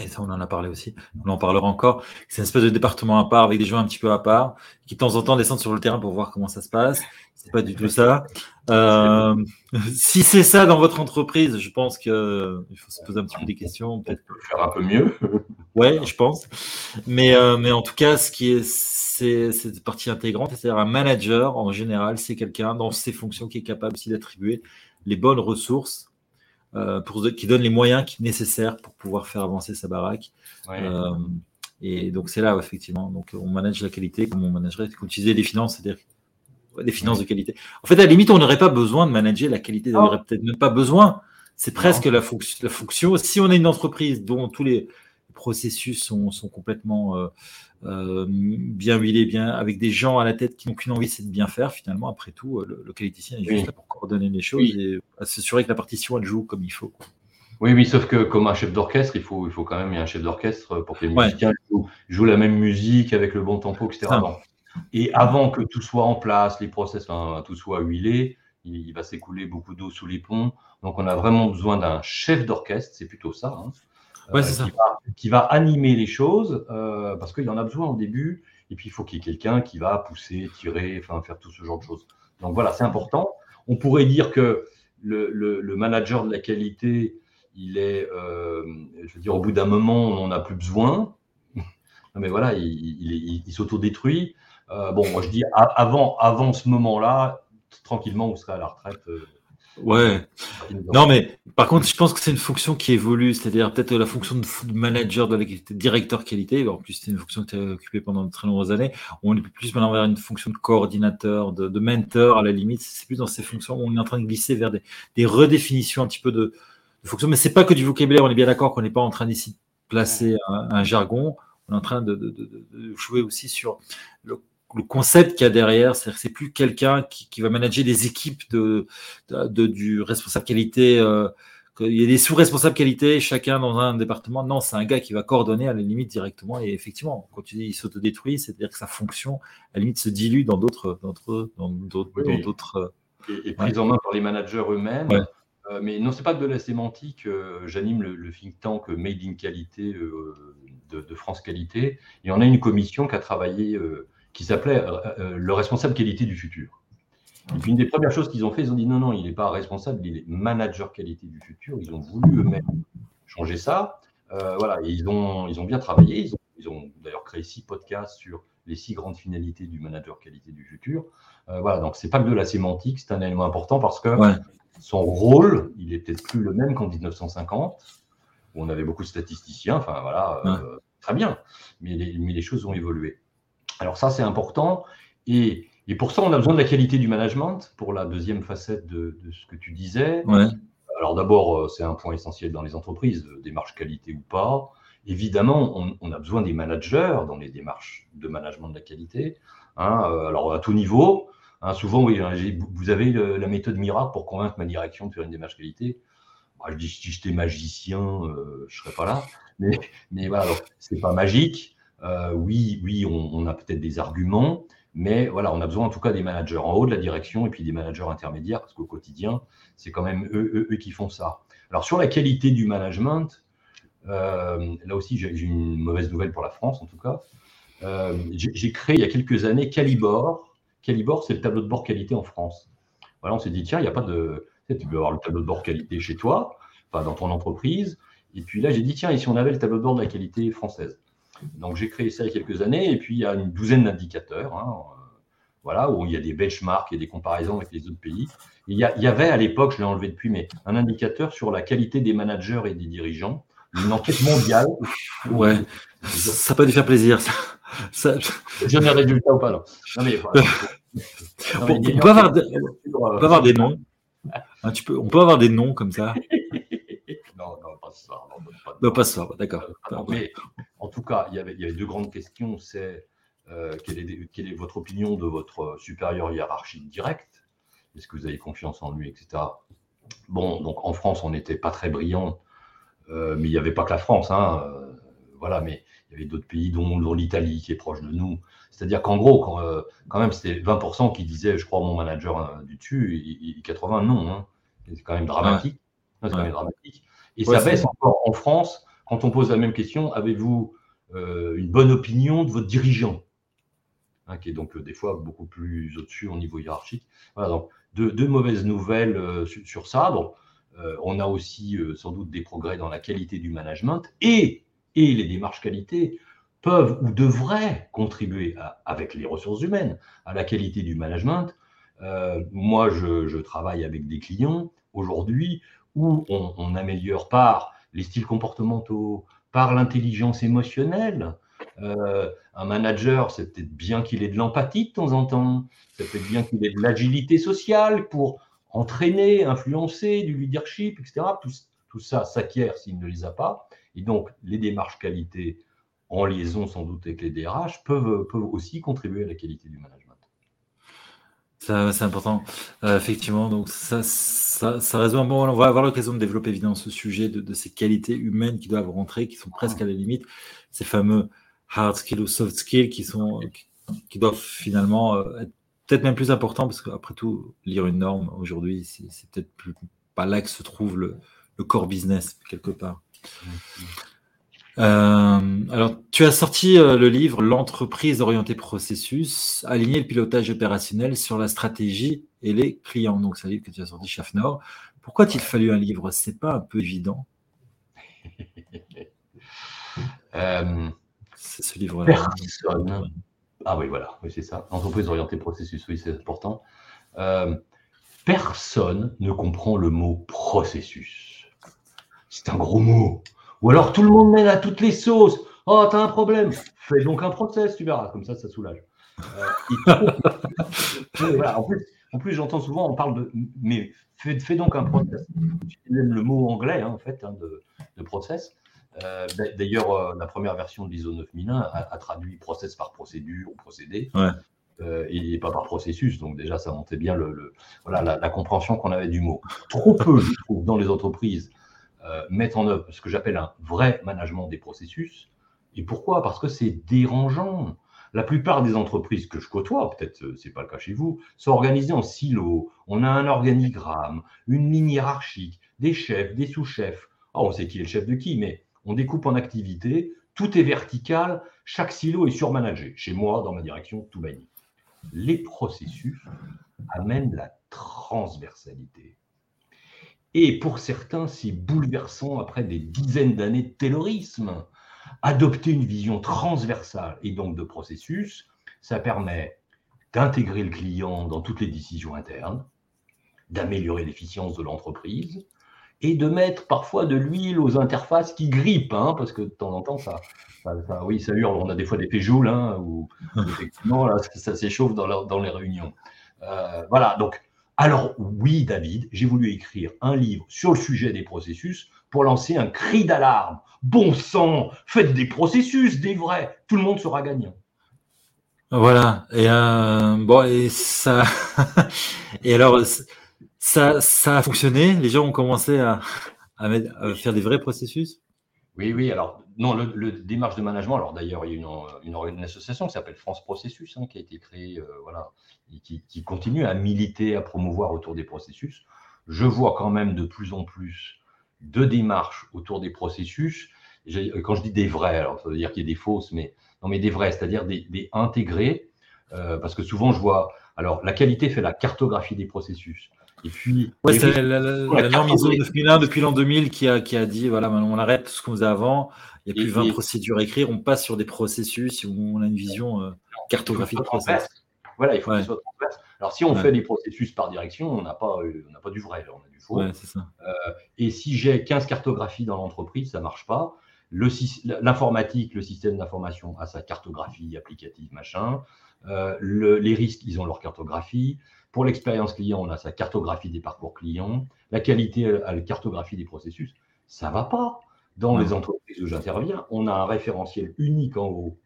Et ça, on en a parlé aussi. On en parlera encore. C'est une espèce de département à part avec des gens un petit peu à part qui, de temps en temps, descendent sur le terrain pour voir comment ça se passe. C'est pas du tout ça. Euh, si c'est ça dans votre entreprise, je pense qu'il faut se poser un petit peu des questions. Peut-être faire un peu mieux. ouais, je pense. Mais, euh, mais en tout cas, ce qui est, c'est cette partie intégrante. C'est-à-dire un manager, en général, c'est quelqu'un dans ses fonctions qui est capable aussi d'attribuer les bonnes ressources euh, pour, qui donne les moyens nécessaires pour pouvoir faire avancer sa baraque. Euh, et donc c'est là effectivement, donc on manage la qualité comme on managerait, comme tu disais, les finances, c'est-à-dire des finances de qualité. En fait, à la limite, on n'aurait pas besoin de manager la qualité, on n'aurait peut-être même pas besoin. C'est presque la, la, fonction. Si on est une entreprise dont tous les processus sont, sont complètement euh, euh, bien huilés, bien avec des gens à la tête qui n'ont qu'une envie, c'est de bien faire. Finalement, après tout, le, le qualiticien est juste là pour coordonner les choses et s'assurer que la partition elle joue comme il faut. Oui, oui, sauf que comme un chef d'orchestre, il faut, il faut quand même y un chef d'orchestre pour que les musiciens jouent, la même musique avec le bon tempo, etc. Et avant que tout soit en place, les process, tout soit huilé, il, va s'écouler beaucoup d'eau sous les ponts. Donc, on a vraiment besoin d'un chef d'orchestre, c'est plutôt ça. Hein. Euh, qui, va, animer les choses, euh, parce qu'il y en a besoin au début, et puis il faut qu'il y ait quelqu'un qui va pousser, tirer, enfin, faire tout ce genre de choses. Donc voilà, c'est important. On pourrait dire que le, manager de la qualité, il est, euh, je veux dire, au bout d'un moment, on n'en a plus besoin. mais voilà, il, il, s'autodétruit. bon, moi je dis, avant, avant ce moment-là, tranquillement, vous serez à la retraite. Ouais. Non, mais par contre, je pense que c'est une fonction qui évolue, c'est-à-dire peut-être la fonction de manager de la qualité, directeur qualité. En plus, c'est une fonction que tu as occupée pendant de très nombreuses années. On est plus maintenant vers une fonction de coordinateur, de, mentor à la limite. C'est plus dans ces fonctions où on est en train de glisser vers des, redéfinitions un petit peu de, fonctions. Mais c'est pas que du vocabulaire. On est bien d'accord qu'on n'est pas en train d'ici de placer un, jargon. On est en train de, de jouer aussi sur le le concept qu'il y a derrière, c'est c'est plus quelqu'un qui, va manager des équipes de, du responsable qualité. Euh, il y a des sous-responsables qualité, chacun dans un département. Non, c'est un gars qui va coordonner à la limite directement. Et effectivement, quand tu dis il s'autodétruit, c'est-à-dire que sa fonction, à la limite, se dilue dans d'autres, dans d'autres, et, prise en main par les managers eux-mêmes. Euh, mais non, c'est pas de la sémantique. Euh, j'anime le, think tank Made in Qualité de, de, France Qualité, et on a une commission qui a travaillé qui s'appelait euh, euh, le responsable qualité du futur. Et puis une des premières choses qu'ils ont fait, ils ont dit non, non, il n'est pas responsable, il est manager qualité du futur. Ils ont voulu eux-mêmes changer ça. Euh, voilà, et ils ont, ils ont bien travaillé. Ils ont, d'ailleurs créé six podcasts sur les six grandes finalités du manager qualité du futur. voilà, donc c'est pas que de la sémantique, c'est un élément important parce que son rôle, il est peut-être plus le même qu'en 1950, où on avait beaucoup de statisticiens. Enfin voilà, très bien, mais mais les choses ont évolué. Alors ça, c'est important. Et, pour ça, on a besoin de la qualité du management, pour la deuxième facette de, ce que tu disais. alors d'abord, c'est un point essentiel dans les entreprises, démarche qualité ou pas. Évidemment, on, a besoin des managers dans les démarches de management de la qualité. Hein, alors à tout niveau, hein, souvent, oui, hein, vous avez la méthode miracle pour convaincre ma direction de faire une démarche qualité. Bah, je dis, si j'étais magicien, je ne serais pas là. Mais, mais voilà, c'est pas magique. Oui, oui, on a peut-être des arguments. Mais voilà, on a besoin en tout cas des managers en haut de la direction et puis des managers intermédiaires, parce qu'au quotidien, c'est quand même eux, qui font ça. Alors sur la qualité du management, euh, là aussi j'ai une mauvaise nouvelle pour la France en tout cas. Euh, j'ai créé il y a quelques années Calibor. Calibor, c'est le tableau de bord qualité en France. Voilà, on s'est dit, tiens, il n'y a pas de... Tu peux avoir le tableau de bord qualité chez toi, enfin dans ton entreprise. Et puis là, j'ai dit, tiens, et si on avait le tableau de bord de la qualité française? Donc j'ai créé ça il y a quelques années, et puis il y a une douzaine d'indicateurs, hein, euh, voilà, où il y a des benchmarks et des comparaisons avec les autres pays. il, y avait à l'époque, je l'ai enlevé depuis, mais un indicateur sur la qualité des managers et des dirigeants, une enquête mondiale. Ouais, ça peut lui faire plaisir. Ça, ça... J'ai des résultats ou pas, non, non mais, on, peut avoir, des noms. Hein, tu peux, on peut avoir des noms comme ça. Non, pas ça. Non, pas, ça, d'accord. Mais en tout cas, il y avait, deux grandes questions. C'est euh, quelle, est, votre opinion de votre supérieur hiérarchique direct Est-ce que vous avez confiance en lui, etc. Bon, donc en France, on n'était pas très brillant, euh, mais il n'y avait pas que la France. Hein, euh, voilà, mais il y avait d'autres pays, dont, l'Italie, qui est proche de nous. C'est-à-dire qu'en gros, quand, même, c'était 20% qui disaient, je crois, mon manager du dessus, et, 80 non. Hein. C'est quand même dramatique. C'est quand même dramatique. Et ça baisse encore en France quand on pose la même question, avez-vous euh, une bonne opinion de votre dirigeant? Hein, qui est donc euh, des fois beaucoup plus au-dessus au niveau hiérarchique. Voilà, donc deux, mauvaises nouvelles euh, sur, ça. On a aussi sans doute des progrès dans la qualité du management et, et les démarches qualité peuvent ou devraient contribuer avec les ressources humaines à la qualité du management. moi, je, travaille avec des clients aujourd'hui où on, améliore par les styles comportementaux, par l'intelligence émotionnelle. Euh, un manager, c'est peut-être bien qu'il ait de l'empathie de temps en temps, c'est peut-être bien qu'il ait de l'agilité sociale pour entraîner, influencer, du leadership, etc. Tout, ça s'acquiert s'il ne les a pas. Et donc, les démarches qualité en liaison sans doute avec les DRH peuvent aussi contribuer à la qualité du management. C'est important, euh, effectivement. Donc ça, ça, ça résume. Bon, on va avoir l'occasion de développer évidemment ce sujet de, ces qualités humaines qui doivent rentrer, qui sont presque à la limite, ces fameux hard skills ou soft skills qui sont, qui, doivent finalement euh, être peut-être même plus importants parce qu'après tout, lire une norme aujourd'hui, c'est peut-être pas là que se trouve le, le core business quelque part. Euh, alors, tu as sorti euh, le livre L'entreprise orientée processus, aligner le pilotage opérationnel sur la stratégie et les clients. Donc, c'est un livre que tu as sorti chez. Pourquoi a-t-il fallu un livre? C'est pas un peu évident euh, C'est ce livre-là. Ah oui, voilà, oui, c'est ça. Entreprise orientée processus, oui, c'est important. personne ne comprend le mot processus. C'est un gros mot. Ou alors tout le monde mène à toutes les sauces. Oh, t'as un problème. Fais donc un process, tu verras. Comme ça, ça soulage. Euh, en plus, j'entends souvent, on parle de. Mais fais, donc un process. Le mot anglais, hein, en fait, hein, de, process. Euh, d'ailleurs, euh, la première version de l'ISO 9001 a, traduit process par procédure ou procédé. et pas par processus. Donc déjà, ça montait bien le, voilà, la, la compréhension qu'on avait du mot. Trop peu, je trouve, dans les entreprises, euh, mettre en œuvre ce que j'appelle un vrai management des processus. Et pourquoi? Parce que c'est dérangeant. La plupart des entreprises que je côtoie, peut-être euh, ce n'est pas le cas chez vous, sont organisées en silos. On a un organigramme, une ligne hiérarchique, des chefs, des sous-chefs. Ah, on sait qui est le chef de qui, mais on découpe en activités. Tout est vertical, chaque silo est surmanagé. Chez moi, dans ma direction, tout banni. Les processus amènent la transversalité. Et pour certains, c'est bouleversant après des dizaines d'années de terrorisme. Adopter une vision transversale et donc de processus, ça permet d'intégrer le client dans toutes les décisions internes, d'améliorer l'efficience de l'entreprise et de mettre parfois de l'huile aux interfaces qui grippent, hein, parce que de temps en temps, ça, oui, ça hurle. On a des fois des péjoules, hein, où effectivement, ça, s'échauffe dans, dans, les réunions. Euh, voilà, donc Alors oui, David, j'ai voulu écrire un livre sur le sujet des processus pour lancer un cri d'alarme. Bon sang, faites des processus, des vrais, tout le monde sera gagnant. Voilà. Et euh, ça, alors ça, a fonctionné? Les gens ont commencé à, faire des vrais processus? Oui, oui. Alors non, le, démarche de management. Alors d'ailleurs, il y a une, association qui s'appelle France Processus, hein, qui a été créée, euh, voilà, qui, continue à militer, à promouvoir autour des processus. Je vois quand même de plus en plus de démarches autour des processus. Quand je dis des vrais, alors ça veut dire qu'il y a des fausses, mais non, mais des vrais, c'est-à-dire des, des, intégrés, euh, parce que souvent je vois. Alors, la qualité fait la cartographie des processus. Et puis, c'est la, norme ISO 9001 depuis l'an 2000 qui a, qui a dit voilà, on arrête tout ce qu'on faisait avant. Il n'y a plus 20 procédures à écrire. On passe sur des processus où on a une vision euh, cartographique de processus. Voilà, il faut qu'il soit transverse. Alors, si on fait des processus par direction, on n'a pas, euh, on pas du vrai, on a du faux. Ça. Euh, et si j'ai 15 cartographies dans l'entreprise, ça ne marche pas. L'informatique, le, système d'information a sa cartographie applicative, machin. Les risques, ils ont leur cartographie. Pour l'expérience client, on a sa cartographie des parcours clients. La qualité a la cartographie des processus. Ça ne va pas. Dans les entreprises où j'interviens, on a un référentiel unique en haut,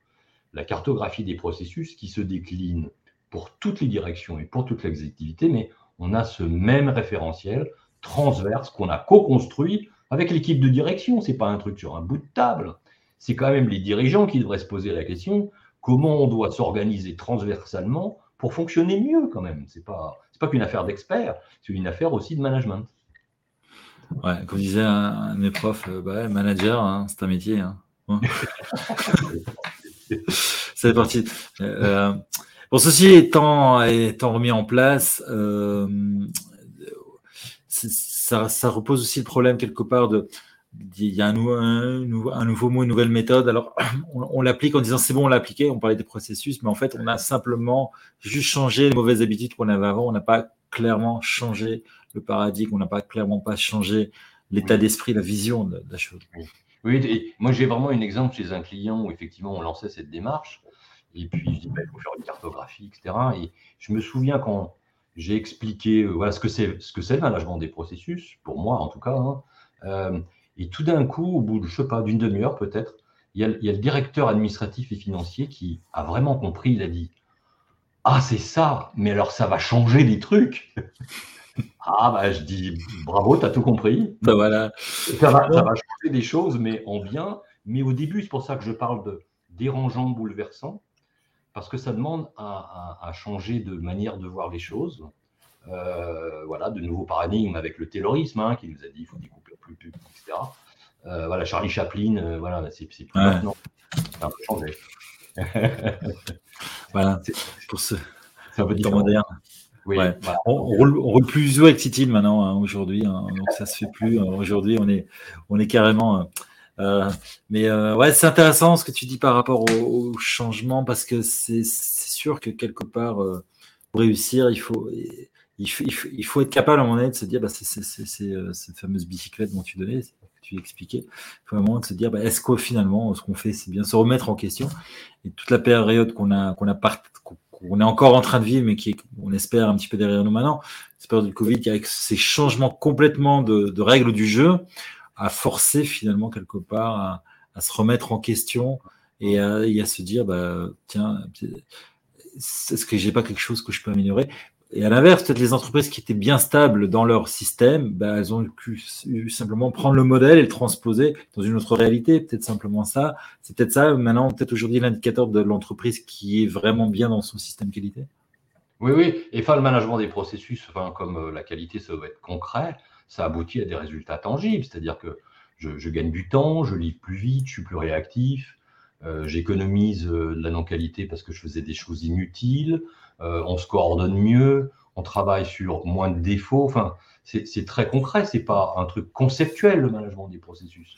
la cartographie des processus qui se décline pour toutes les directions et pour toutes les activités, mais on a ce même référentiel transverse qu'on a co-construit avec l'équipe de direction. Ce n'est pas un truc sur un bout de table. C'est quand même les dirigeants qui devraient se poser la question comment on doit s'organiser transversalement pour fonctionner mieux quand même. Ce n'est pas, pas qu'une affaire d'experts, c'est une affaire aussi de management. Ouais, comme disait un, de mes profs, euh, bah, manager, hein, c'est un métier. Hein. c'est parti. Euh, Bon, ceci étant, étant remis en place, euh, ça, ça, repose aussi le problème quelque part de. Il y a un, un, nouveau mot, une nouvelle méthode. Alors, on, l'applique en disant c'est bon, on l'a appliqué, on parlait des processus, mais en fait, on a simplement juste changé les mauvaises habitudes qu'on avait avant. On n'a pas clairement changé le paradigme, on n'a pas clairement pas changé l'état d'esprit, la vision de, la chose. Oui, et moi j'ai vraiment un exemple chez un client où effectivement on lançait cette démarche et puis, je dis, bah, il faut faire une cartographie, etc. Et je me souviens quand j'ai expliqué euh, voilà, ce que c'est ce que c'est le management des processus, pour moi en tout cas. Hein. Euh, et tout d'un coup, au bout de, je sais pas, d'une demi-heure peut-être, il y, a, il y, a, le directeur administratif et financier qui a vraiment compris. Il a dit Ah, c'est ça, mais alors ça va changer des trucs. ah, bah, je dis Bravo, tu as tout compris. Bah, voilà. Ça va, ça va changer des choses, mais en bien. Mais au début, c'est pour ça que je parle de dérangeant, bouleversant parce que ça demande à, changer de manière de voir les choses. Euh, voilà, de nouveaux paradigmes avec le terrorisme, hein, qui nous a dit qu'il faut découper plus public, etc. Euh, voilà, Charlie Chaplin, euh, voilà, c'est plus maintenant. Un peu changé. voilà, pour ce. C'est un peu différent. Oui, on, roule, roule, plus avec Titi maintenant hein, aujourd'hui, hein, donc ça se fait plus. Aujourd'hui, on est, on est carrément euh, mais euh, ouais, c'est intéressant ce que tu dis par rapport au, changement parce que c'est sûr que quelque part, euh, pour réussir, il faut, il faut, il, faut, être capable à un moment de se dire, bah, c'est cette fameuse bicyclette dont tu donnais, que tu expliquais, il faut à un moment de se dire, bah, est-ce qu'au finalement, ce qu'on fait, c'est bien se remettre en question? Et toute la période qu'on a, qu'on a qu'on est encore en train de vivre, mais qui est, on espère un petit peu derrière nous maintenant, cette période du Covid, avec ces changements complètement de, règles du jeu, à forcer finalement quelque part à, se remettre en question et à, à se dire bah, tiens, est-ce que j'ai pas quelque chose que je peux améliorer? Et à l'inverse, peut-être les entreprises qui étaient bien stables dans leur système, bah, elles ont pu simplement prendre le modèle et le transposer dans une autre réalité. Peut-être simplement ça. C'est peut-être ça maintenant, peut-être aujourd'hui l'indicateur de l'entreprise qui est vraiment bien dans son système qualité. Oui, oui. Et enfin, le management des processus, enfin, comme euh, la qualité, ça doit être concret ça aboutit à des résultats tangibles. C'est-à-dire que je, gagne du temps, je livre plus vite, je suis plus réactif, euh, j'économise euh, de la non-qualité parce que je faisais des choses inutiles, on se coordonne mieux, on travaille sur moins de défauts. Enfin, c'est très concret, c'est pas un truc conceptuel le management des processus.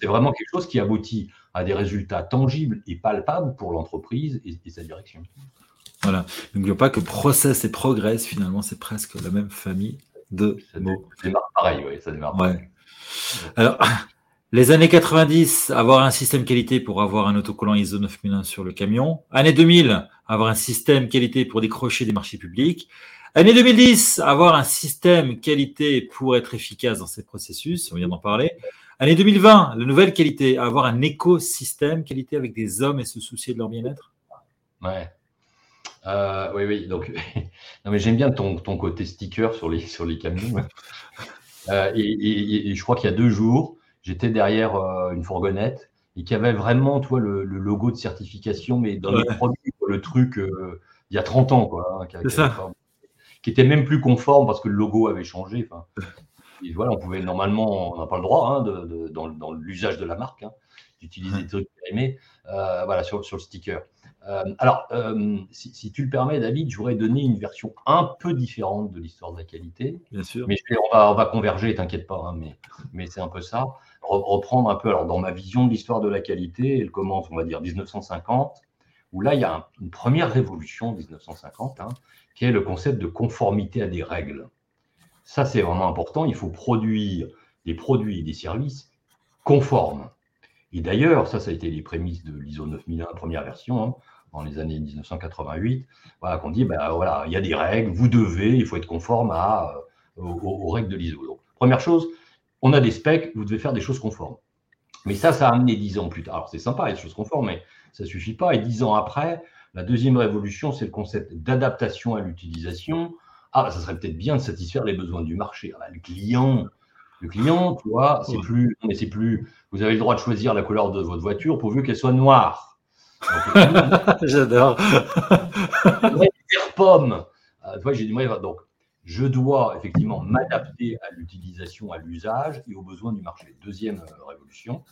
C'est vraiment quelque chose qui aboutit à des résultats tangibles et palpables pour l'entreprise et, et, sa direction. Voilà. N'oublions pas que process et progress, finalement, c'est presque la même famille de ça démarre pareil, oui, ça démarre pareil. Alors, les années 90, avoir un système qualité pour avoir un autocollant ISO 9001 sur le camion. Année 2000, avoir un système qualité pour décrocher des marchés publics. Année 2010, avoir un système qualité pour être efficace dans ces processus, on vient d'en parler. Année 2020, la nouvelle qualité, avoir un écosystème qualité avec des hommes et se soucier de leur bien-être. Ouais. Euh, oui, oui. Donc, non, mais j'aime bien ton, ton, côté sticker sur les, sur les camions. Euh, et, je crois qu'il y a deux jours, j'étais derrière euh, une fourgonnette et qui avait vraiment, toi, le, le, logo de certification, mais dans les produits, le truc il y a 30 ans, quoi. Hein, qui, ça. qui, était même plus conforme parce que le logo avait changé. Et voilà, on pouvait normalement, on n'a pas le droit hein, de, dans, dans l'usage de la marque, hein, d'utiliser des trucs périmés, euh, voilà, sur, sur, le sticker. Euh, alors, euh, si, tu le permets, David, je voudrais donner une version un peu différente de l'histoire de la qualité. Bien sûr. Mais on, va, on va converger, t'inquiète pas, hein, mais, mais c'est un peu ça. Reprendre un peu, alors dans ma vision de l'histoire de la qualité, elle commence, on va dire, 1950, où là, il y a une première révolution, 1950, hein, qui est le concept de conformité à des règles. Ça, c'est vraiment important. Il faut produire des produits et des services conformes. Et d'ailleurs, ça, ça a été les prémices de l'ISO 9001, première version, hein, dans les années 1988, voilà, qu'on dit, ben, voilà, il y a des règles, vous devez, il faut être conforme à, euh, aux, règles de l'ISO. première chose, on a des specs, vous devez faire des choses conformes. Mais ça, ça a amené dix ans plus tard. Alors, c'est sympa, les choses conformes, mais ça ne suffit pas. Et dix ans après, la deuxième révolution, c'est le concept d'adaptation à l'utilisation. Ah, ça serait peut-être bien de satisfaire les besoins du marché. Ah, le client, le client, tu vois, c'est plus, mais c'est plus, vous avez le droit de choisir la couleur de votre voiture pourvu qu'elle soit noire. J'adore. pomme. Euh, j'ai dit, donc, je dois effectivement m'adapter à l'utilisation, à l'usage et aux besoins du marché. Deuxième euh, révolution,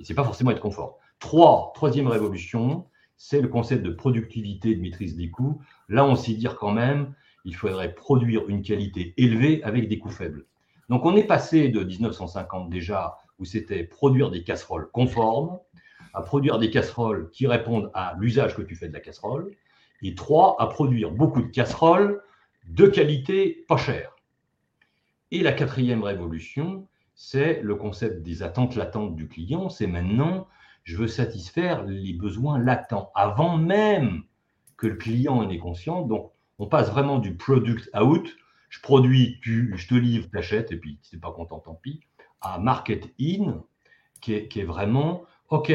et c'est pas forcément être confort. Trois, troisième révolution, c'est le concept de productivité, de maîtrise des coûts. Là, on sait dire quand même, il faudrait produire une qualité élevée avec des coûts faibles. Donc, on est passé de 1950 déjà, où c'était produire des casseroles conformes, à produire des casseroles qui répondent à l'usage que tu fais de la casserole, et trois, à produire beaucoup de casseroles de qualité pas chère. Et la quatrième révolution, c'est le concept des attentes latentes du client. C'est maintenant, je veux satisfaire les besoins latents avant même que le client en ait conscience. Donc, on passe vraiment du product out, je produis, tu, je te livre, t'achètes, et puis si tu n'es pas content, tant pis, à market in, qui est vraiment, OK,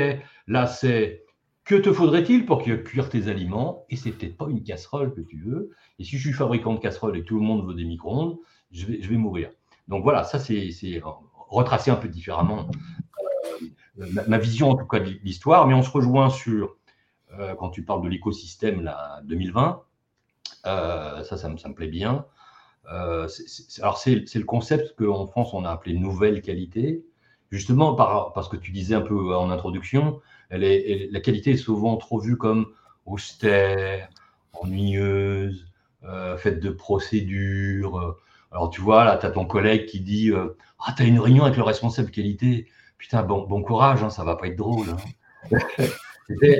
là c'est que te faudrait-il pour cuire tes aliments? Et c'est peut-être pas une casserole que tu veux. Et si je suis fabricant de casseroles et tout le monde veut des micro-ondes, je vais, mourir. Donc voilà, ça c'est retracer un peu différemment euh, ma, vision en tout cas de l'histoire. Mais on se rejoint sur, euh, quand tu parles de l'écosystème là, 2020, euh, ça, ça me, plaît bien. alors c'est le concept qu'en France on a appelé nouvelle qualité justement par, parce que tu disais un peu en introduction, elle est, la qualité est souvent trop vue comme austère, ennuyeuse, euh, faite de procédures. Alors tu vois, là, tu as ton collègue qui dit euh, Ah, tu as une réunion avec le responsable qualité. Putain, bon, bon courage, hein, ça va pas être drôle. Hein.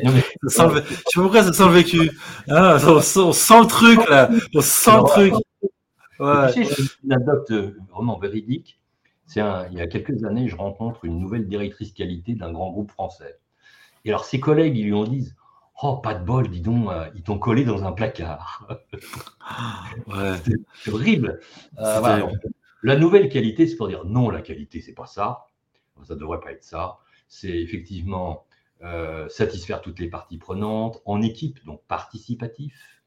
non, mais... Je sais pas pourquoi ça sent le vécu? Ah, on, sent, le truc, là. On sent le truc. Ouais. Tu sais, une anecdote vraiment véridique il y a quelques années, je rencontre une nouvelle directrice qualité d'un grand groupe français. Et alors, ses collègues, ils lui ont dit Oh, pas de bol, dis donc, euh, ils t'ont collé dans un placard. C'est horrible. Euh, la nouvelle qualité, c'est pour dire non, la qualité, c'est pas ça. Ça ne devrait pas être ça. C'est effectivement euh, satisfaire toutes les parties prenantes en équipe, donc participatif,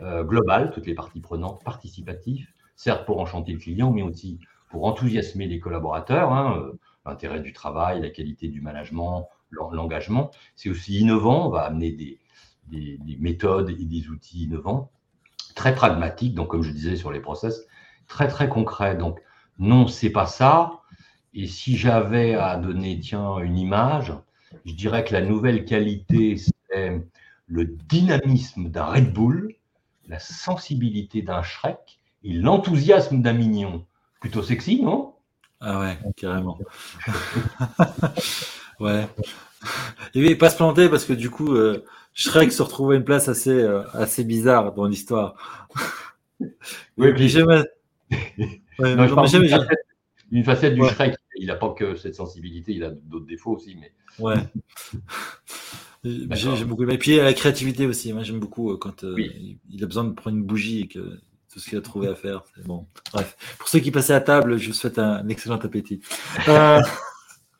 global, toutes les parties prenantes, participatif, certes pour enchanter le client, mais aussi pour enthousiasmer les collaborateurs, hein, euh, l'intérêt du travail, la qualité du management, l'engagement. C'est aussi innovant, on va amener des, méthodes et des outils innovants, très pragmatiques, donc comme je disais sur les process, très très concrets. Donc non, c'est pas ça. Et si j'avais à donner, tiens, une image, je dirais que la nouvelle qualité, c'est le dynamisme d'un Red Bull, la sensibilité d'un Shrek et l'enthousiasme d'un Mignon plutôt sexy, non? Ah ouais, carrément. ouais. Et pas se planter parce que du coup, euh, Shrek se retrouve à une place assez, euh, assez bizarre dans l'histoire. Oui, puis jamais. Une facette du Shrek. Il n'a pas que cette sensibilité, il a d'autres défauts aussi. Mais... Ouais. J'aime beaucoup. Et puis la créativité aussi. Moi, j'aime beaucoup euh, quand il a besoin de prendre une bougie et que tout ce qu'il a trouvé à faire. Bon. Bref, pour ceux qui passaient à table, je vous souhaite un, excellent appétit. Euh,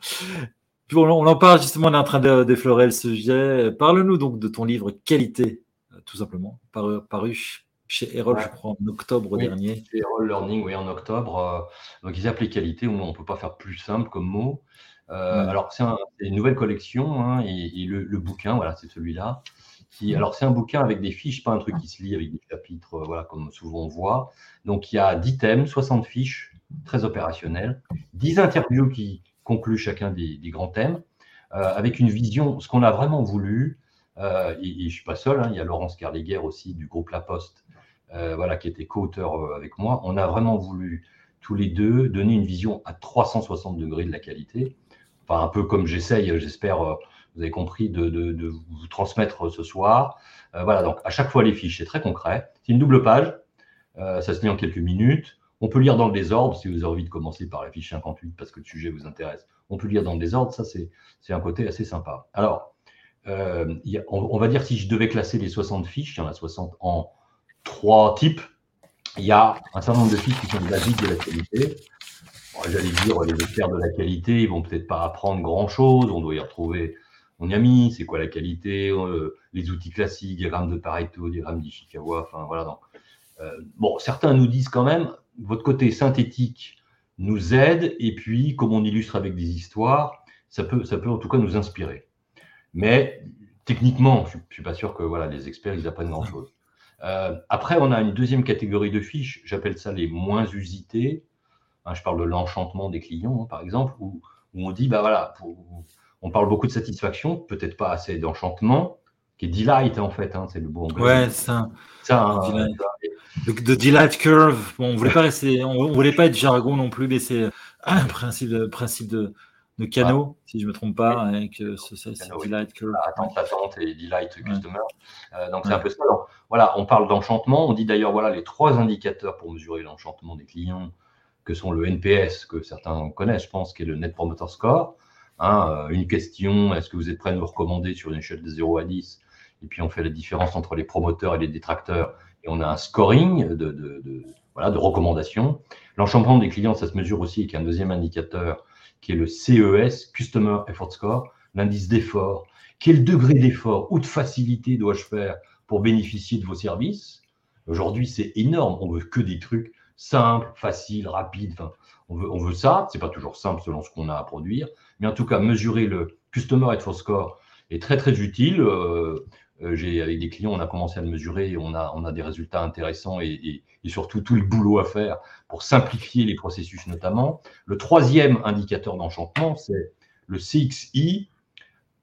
on en parle justement, on est en train de déflorer le sujet. Parle-nous donc de ton livre Qualité, euh, tout simplement, paru, paru chez Erol, je crois, en octobre dernier. Chez Erol Learning, oui, en octobre. Euh, donc, ils appelaient qualité, on ne peut pas faire plus simple comme mot. Euh, alors, c'est une nouvelle collection, hein, et, le, bouquin, voilà, c'est celui-là. Alors, c'est un bouquin avec des fiches, pas un truc qui se lit avec des chapitres, euh, voilà, comme souvent on voit. Donc, il y a 10 thèmes, 60 fiches, très opérationnelles, 10 interviews qui concluent chacun des, grands thèmes, avec une vision, ce qu'on a vraiment voulu, et, je ne suis pas seul, hein, il y a Laurence Carleguer aussi du groupe La Poste, euh, voilà, qui était co-auteur euh, avec moi, on a vraiment voulu tous les deux donner une vision à 360 degrés de la qualité. Enfin, un peu comme j'essaye, j'espère, euh, vous avez compris, de, vous transmettre ce soir. voilà, donc à chaque fois les fiches, c'est très concret. C'est une double page, ça se lit en quelques minutes. On peut lire dans le désordre, si vous avez envie de commencer par la fiche 58 parce que le sujet vous intéresse. On peut lire dans le désordre, ça c'est un côté assez sympa. Alors, on, on, va dire si je devais classer les 60 fiches, il y en a 60 en, trois types. Il y a un certain nombre de fiches qui sont basiques de la qualité. J'allais dire, les experts de la qualité, ils vont peut-être pas apprendre grand-chose. On doit y retrouver, on y a mis, c'est quoi la qualité, euh, les outils classiques, diagramme de Pareto, diagramme d'Ishikawa, enfin voilà. Euh, bon, certains nous disent quand même, votre côté synthétique nous aide, et puis, comme on illustre avec des histoires, ça peut, ça peut en tout cas nous inspirer. Mais techniquement, je ne suis pas sûr que voilà, les experts, ils apprennent grand-chose. Euh, après, on a une deuxième catégorie de fiches, j'appelle ça les moins usités. Hein, je parle de l'enchantement des clients, hein, par exemple, où, on dit, bah voilà, on parle beaucoup de satisfaction, peut-être pas assez d'enchantement, qui est delight en fait, hein, c'est le beau anglais. Ouais, ça. ça de, delight curve. Bon, on voulait pas rester, on, voulait pas être jargon non plus, mais c'est un principe de, principe de, de canaux, si je ne me trompe pas, avec euh, ce, ce, Delight Curve. Attente, attente et Delight Customer. Euh, donc, c'est un peu ça. voilà, on parle d'enchantement. On dit d'ailleurs, voilà, les trois indicateurs pour mesurer l'enchantement des clients, que sont le NPS, que certains connaissent, je pense, qui est le Net Promoter Score. Hein, euh, une question, est-ce que vous êtes prêt à nous recommander sur une échelle de 0 à 10 Et puis, on fait la différence entre les promoteurs et les détracteurs. Et on a un scoring de, voilà, de recommandations. L'enchantement des clients, ça se mesure aussi avec un deuxième indicateur qui est le CES, Customer Effort Score, l'indice d'effort. Quel degré d'effort ou de facilité dois-je faire pour bénéficier de vos services? Aujourd'hui, c'est énorme. On veut que des trucs simples, faciles, rapides. On veut, on veut ça. C'est pas toujours simple selon ce qu'on a à produire, mais en tout cas, mesurer le Customer Effort Score est très très utile. Euh, euh, j'ai, avec des clients, on a commencé à le mesurer et on a, on a des résultats intéressants et, et, surtout tout le boulot à faire pour simplifier les processus notamment. Le troisième indicateur d'enchantement, c'est le CXI,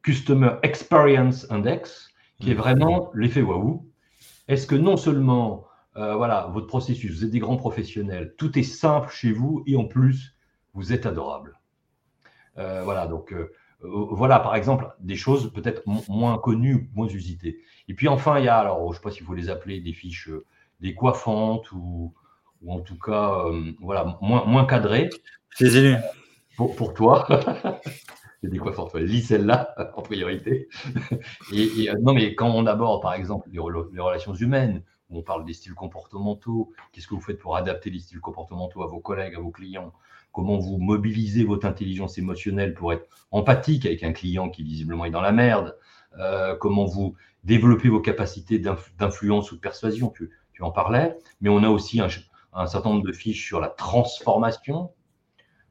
Customer Experience Index, qui est vraiment l'effet waouh. Est-ce que non seulement euh, voilà, votre processus, vous êtes des grands professionnels, tout est simple chez vous et en plus, vous êtes adorable. Euh, voilà, donc euh, voilà, par exemple, des choses peut-être moins connues, moins usitées. Et puis enfin, il y a, alors je ne sais pas s'il faut les appeler des fiches décoiffantes ou, ou en tout cas, voilà, moins, moins cadrées. C'est pour, pour toi. des décoiffantes, lis celle-là en priorité. et, non, mais quand on aborde, par exemple, les, les relations humaines, on parle des styles comportementaux, qu'est-ce que vous faites pour adapter les styles comportementaux à vos collègues, à vos clients? Comment vous mobilisez votre intelligence émotionnelle pour être empathique avec un client qui visiblement est dans la merde, euh, comment vous développez vos capacités d'influence ou de persuasion, tu, en parlais, mais on a aussi un, certain nombre de fiches sur la transformation,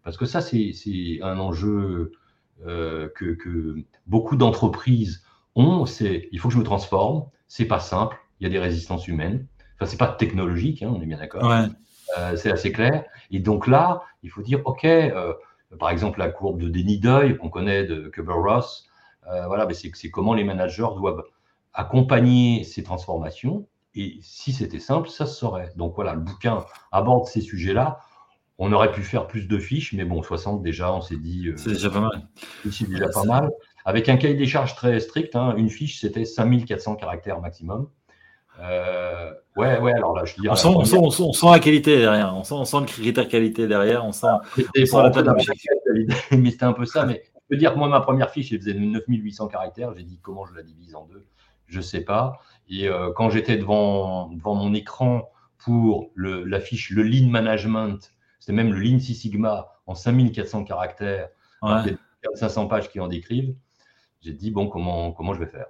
parce que ça, c'est un enjeu euh, que, beaucoup d'entreprises ont, c'est il faut que je me transforme, c'est pas simple, il y a des résistances humaines, enfin, c'est pas technologique, hein, on est bien d'accord. Euh, c'est assez clair. Et donc là, il faut dire, OK, euh, par exemple, la courbe de déni d'œil qu'on connaît de Kubler-Ross, euh, voilà, c'est comment les managers doivent accompagner ces transformations. Et si c'était simple, ça se saurait. Donc voilà, le bouquin aborde ces sujets-là. On aurait pu faire plus de fiches, mais bon, 60 déjà, on s'est dit. c'est déjà pas mal. C'est déjà pas mal. Avec un cahier des charges très strict, hein, une fiche, c'était 5400 caractères maximum. Euh, ouais, ouais, alors là, je dis. On sent, on, sent, on, sent, la qualité derrière, on sent, on sent le critère qualité derrière, on sent, on sent la qualité. Mais c'était un peu ça. Mais je peux dire que moi, ma première fiche, elle faisait 9800 caractères. J'ai dit comment je la divise en deux, je sais pas. Et euh, quand j'étais devant, devant mon écran pour la fiche le lean management, c'est même le lean Six Sigma en 5400 caractères, a 500 pages qui en décrivent. J'ai dit, bon, comment, comment je vais faire?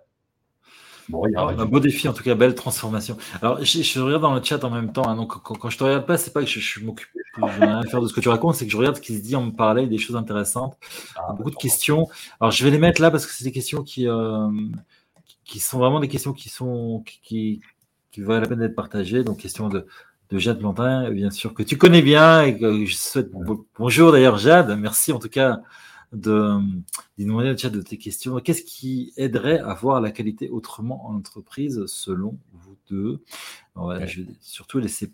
Un beau défi, en tout cas, belle transformation. Alors, je, regarde dans le chat en même temps. Hein, donc, quand, je te regarde pas, c'est pas que je, m'occupe, je n'ai rien à faire de ce que tu racontes, c'est que je regarde ce qui se dit en me parallèle, des choses intéressantes, ah, beaucoup de questions. Alors, je vais les mettre là parce que c'est des questions qui, euh, qui sont vraiment des questions qui sont qui, qui, valent la peine d'être partagées. Donc, question de, de Jade Blantin, bien sûr, que tu connais bien et que je souhaite. Bonjour d'ailleurs, Jade. Merci en tout cas de, chat de tes questions. Qu'est-ce qui aiderait à voir la qualité autrement en entreprise selon vous deux? Je vais surtout laisser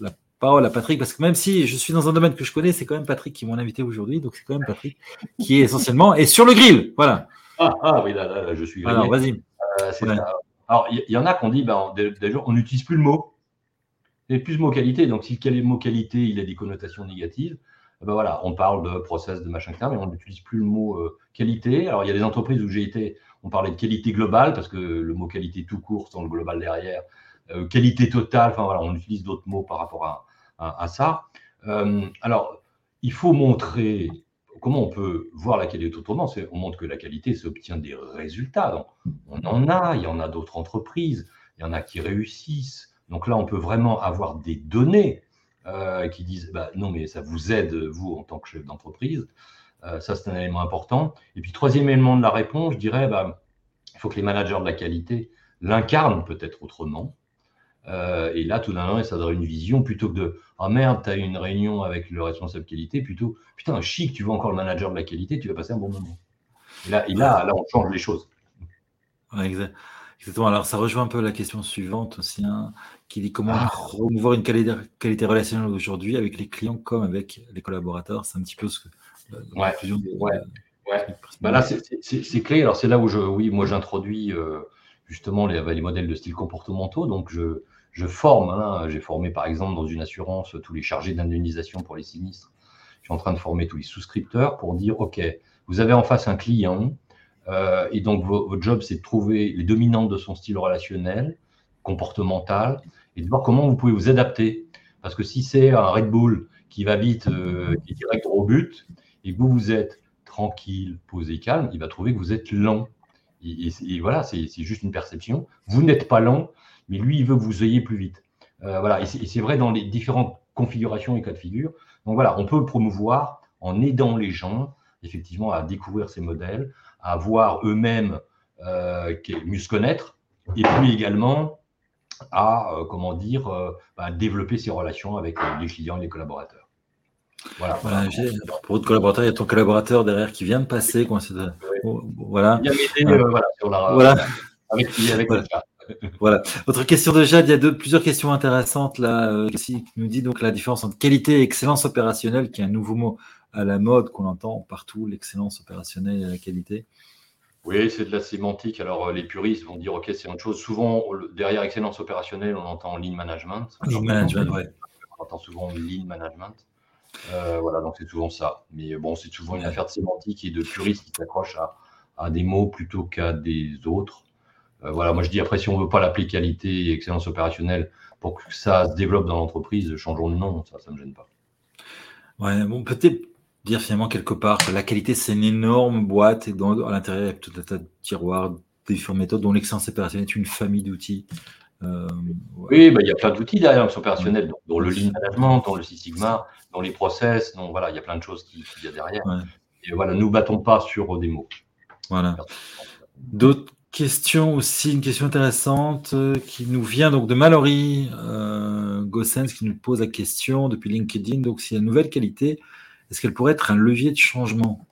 la parole à Patrick parce que même si je suis dans un domaine que je connais, c'est quand même Patrick qui m'a invité aujourd'hui. Donc c'est quand même Patrick qui est essentiellement et sur le grill. Voilà. Ah, ah oui, là, je suis. Alors vas-y. Euh, Alors il y, en a qui ont dit, ben, on n'utilise plus le mot. Il n'y a plus le mot qualité. Donc si le mot qualité, il a des connotations négatives. Eh ben voilà, on parle de process, de machin, mais on n'utilise plus le mot euh, qualité. Alors, il y a des entreprises où j'ai été, on parlait de qualité globale, parce que le mot qualité tout court, sans le global derrière, euh, qualité totale, enfin voilà, on utilise d'autres mots par rapport à, à, ça. Euh, alors, il faut montrer comment on peut voir la qualité autrement. On montre que la qualité s'obtient des résultats. Donc, on en a, il y en a d'autres entreprises, il y en a qui réussissent. Donc là, on peut vraiment avoir des données euh, qui disent bah, non, mais ça vous aide, vous, en tant que chef d'entreprise. Euh, ça, c'est un élément important. Et puis, troisième élément de la réponse, je dirais bah, il faut que les managers de la qualité l'incarnent peut-être autrement. Euh, et là, tout d'un coup, ça donne une vision plutôt que de Ah merde, tu as une réunion avec le responsable qualité, plutôt Putain, chic, tu vois encore le manager de la qualité, tu vas passer un bon moment. Et là, là, là on change les choses. Exactement. Alors, ça rejoint un peu la question suivante aussi. Hein qui dit comment ah. promouvoir une qualité, qualité relationnelle aujourd'hui avec les clients comme avec les collaborateurs. C'est un petit peu ce que. Ouais, ouais, bah là, c'est clé. Alors, c'est là où je, oui, moi, j'introduis euh, justement les, les, modèles de style comportementaux. Donc, je, je forme. Hein. J'ai formé, par exemple, dans une assurance, tous les chargés d'indemnisation pour les sinistres. Je suis en train de former tous les souscripteurs pour dire OK, vous avez en face un client. Euh, et donc, votre job, c'est de trouver les dominantes de son style relationnel, comportemental, et de voir comment vous pouvez vous adapter. Parce que si c'est un Red Bull qui va vite, euh, est direct au but, et que vous, vous êtes tranquille, posé, calme, il va trouver que vous êtes lent. Et, voilà, c'est juste une perception. Vous n'êtes pas lent, mais lui, il veut que vous ayez plus vite. Euh, voilà, et c'est vrai dans les différentes configurations et cas de figure. Donc voilà, on peut promouvoir en aidant les gens, effectivement, à découvrir ces modèles, à voir eux-mêmes euh, mieux se connaître, et puis également à, euh, comment dire, euh, bah, développer ses relations avec les clients et les collaborateurs. Voilà. pour votre collaborateur, il y a ton collaborateur derrière qui vient de passer. Quoi, Voilà. Il vient euh, voilà, sur la, voilà. Avec, avec voilà. voilà. Votre question de Jade, il y a deux, plusieurs questions intéressantes là, qui nous dit donc la différence entre qualité et excellence opérationnelle, qui est un nouveau mot à la mode qu'on entend partout, l'excellence opérationnelle et la qualité. Oui, c'est de la sémantique. Alors, euh, les puristes vont dire, OK, c'est autre chose. Souvent, derrière excellence opérationnelle, on entend lean management. Lean management, oui. On entend souvent lean management. Euh, voilà, donc c'est souvent ça. Mais bon, c'est souvent une affaire de sémantique et de puristes qui s'accrochent à, des mots plutôt qu'à des autres. Euh, voilà, moi je dis après, si on ne veut pas l'appeler qualité et excellence opérationnelle pour que ça se développe dans l'entreprise, changeons le nom, ça, ça ne me gêne pas. Ouais, bon, peut-être dire finalement quelque part que la qualité, c'est une énorme boîte et dans, à l'intérieur, il y a tout un tas de tiroirs, différentes méthodes, dont l'excellence opérationnelle est une famille d'outils. Euh, oui, bah, il y a plein d'outils derrière l'excellence opérationnelle, dont, le lean management, dont le Six Sigma, dans les process, donc voilà, il y a plein de choses qu'il y a derrière. Et voilà, nous battons pas sur des mots. Voilà. D'autres questions aussi, une question intéressante euh, qui nous vient donc de Mallory euh, Gossens qui nous pose la question depuis LinkedIn. Donc, s'il y a une nouvelle qualité, est-ce qu'elle pourrait être un levier de changement?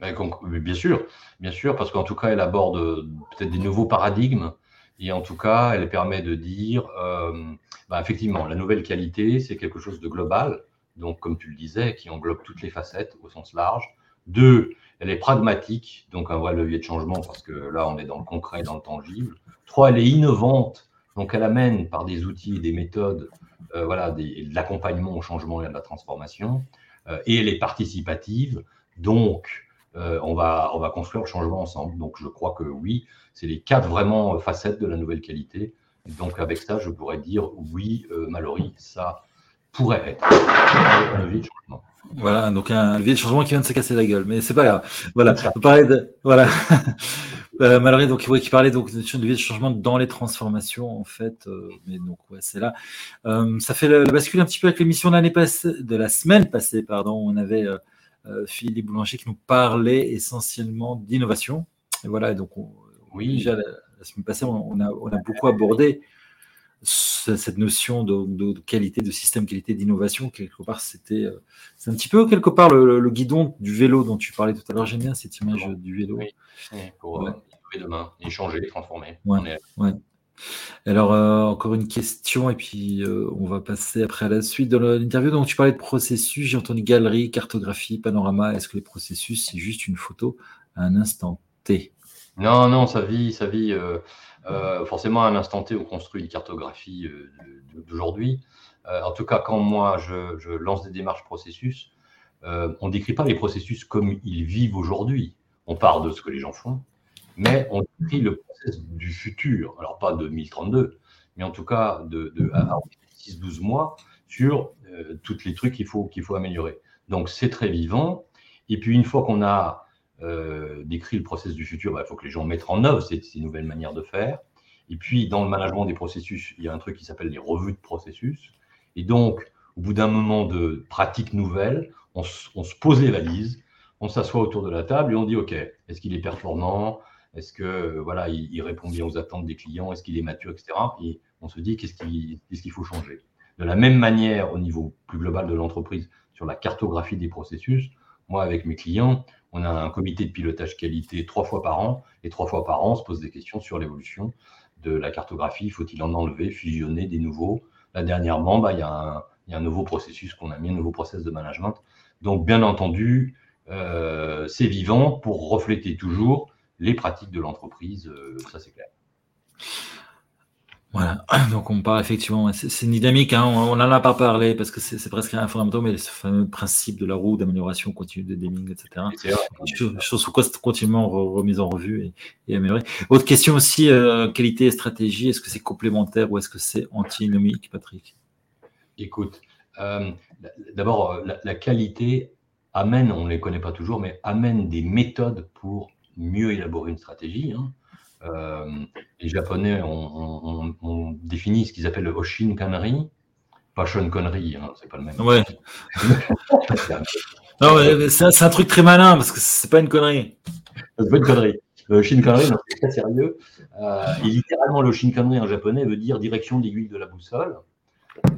Bien sûr, bien sûr, parce qu'en tout cas, elle aborde peut-être des nouveaux paradigmes. Et en tout cas, elle permet de dire, euh, bah, effectivement, la nouvelle qualité, c'est quelque chose de global, donc comme tu le disais, qui englobe toutes les facettes au sens large. Deux, elle est pragmatique, donc un vrai levier de changement, parce que là, on est dans le concret, dans le tangible. Trois, elle est innovante, donc elle amène par des outils et des méthodes, euh, voilà, de l'accompagnement au changement et à la transformation. Euh, et elle est participative. Donc, euh, on, va, on va construire le changement ensemble. Donc, je crois que oui, c'est les quatre vraiment facettes de la nouvelle qualité donc avec ça, je pourrais dire oui, euh, Mallory, ça pourrait être un levier de changement. Voilà, donc un levier de changement qui vient de se casser la gueule, mais c'est pas grave. Voilà, on parlait de voilà. Euh, Mallory, donc qui parlait donc de changement dans les transformations en fait, euh, mais donc ouais, c'est là. Euh, ça fait le, bascule un petit peu avec l'émission de passée, de la semaine passée, pardon. On avait Philippe Boulanger qui nous parlait essentiellement d'innovation. Et voilà, donc oui, déjà la, semaine passée, on, a, on a beaucoup abordé cette notion de, qualité, de système qualité d'innovation, quelque part, c'était, euh, c'est un petit peu quelque part le, guidon du vélo dont tu parlais tout à l'heure. J'aime bien cette image du vélo. Oui, pour ouais. euh, demain, échanger, transformer. Ouais, Alors, euh, encore une question, et puis euh, on va passer après à la suite de l'interview. Donc, tu parlais de processus, j'ai entendu galerie, cartographie, panorama. Est-ce que les processus, c'est juste une photo à un instant T? Non, non, ça vit, ça vit. Euh, forcément, à un instant T, on construit une cartographie euh, d'aujourd'hui. Euh, en tout cas, quand moi, je, lance des démarches processus, on ne décrit pas les processus comme ils vivent aujourd'hui. On parle de ce que les gens font, mais on décrit le processus du futur. Alors, pas de 2032, mais en tout cas de, 6-12 mois sur tous les trucs qu'il faut, qu'il faut améliorer. Donc, c'est très vivant. Et puis, une fois qu'on a euh, décrit le processus du futur, bah, il faut que les gens mettent en œuvre ces, nouvelles manières de faire. Et puis, dans le management des processus, il y a un truc qui s'appelle les revues de processus. Et donc, au bout d'un moment de pratique nouvelle, on, se pose les valises, on s'assoit autour de la table et on dit, OK, est-ce qu'il est performant? Est-ce que voilà, il, répond bien aux attentes des clients? Est-ce qu'il est mature, etc. Et on se dit, qu'est-ce qu'il faut changer? De la même manière, au niveau plus global de l'entreprise, sur la cartographie des processus, moi, avec mes clients, on a un comité de pilotage qualité trois fois par an, et trois fois par an, on se pose des questions sur l'évolution de la cartographie. Faut-il en enlever, fusionner des nouveaux? Là, dernièrement, bah, il, y a un, nouveau processus qu'on a mis, un nouveau process de management. Donc, bien entendu, euh, c'est vivant pour refléter toujours les pratiques de l'entreprise, euh, ça c'est clair. Voilà, donc on parle effectivement, c'est une dynamique, hein, on n'en a pas parlé parce que c'est presque un fondamental, mais ce fameux principe de la roue d'amélioration continue de Deming, etc. Chose continuellement remise en revue et, améliorée. Autre question aussi, euh, qualité et stratégie, est-ce que c'est complémentaire ou est-ce que c'est antinomique, Patrick? Écoute, euh, d'abord, euh, la, qualité amène, on ne les connaît pas toujours, mais amène des méthodes pour mieux élaborer une stratégie. Hein. Euh, les Japonais ont, défini ce qu'ils appellent le Oshin Kanri, pas Sean Connery, hein, c'est pas le même. Ouais. c'est un, truc très malin parce que c'est pas une connerie. C'est pas une connerie. Le Oshin Kanri, c'est très sérieux. Euh, et littéralement, le Oshin Kanri en japonais veut dire direction d'aiguille de la boussole. Euh,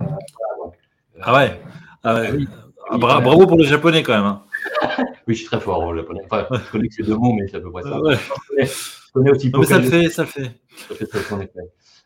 ah ouais. Ah. Ah, bravo pour les japonais quand même. Hein. oui, je suis très fort en japonais. Enfin, je connais que ces deux mots, mais c'est à peu près ça. Je connais aussi mais ça le fait, ça le fait.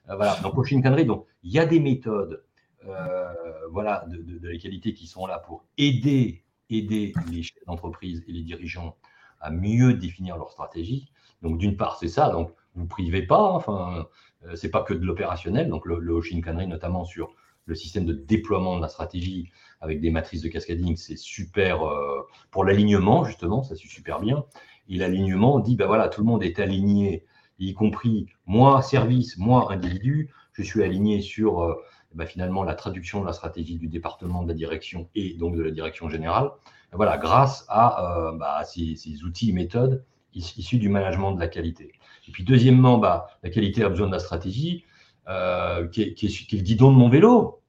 Euh, voilà, donc au Shinkanri, donc il y a des méthodes euh, voilà, de, de, la qualité qui sont là pour aider, aider les chefs d'entreprise et les dirigeants à mieux définir leur stratégie. Donc d'une part, c'est ça, donc vous ne privez pas, enfin, euh, c'est pas que de l'opérationnel, donc le, le Shinkanri notamment sur le système de déploiement de la stratégie avec des matrices de cascading, c'est super euh, pour l'alignement, justement, ça suit super bien. Et l'alignement dit, ben voilà, tout le monde est aligné, y compris moi, service, moi, individu. Je suis aligné sur euh, ben finalement la traduction de la stratégie du département de la direction et donc de la direction générale. voilà, grâce à, euh, bah, ces, outils et méthodes issus du management de la qualité. Et puis deuxièmement, bah, la qualité a besoin de la stratégie, qui est, qui, est, le guidon de mon vélo.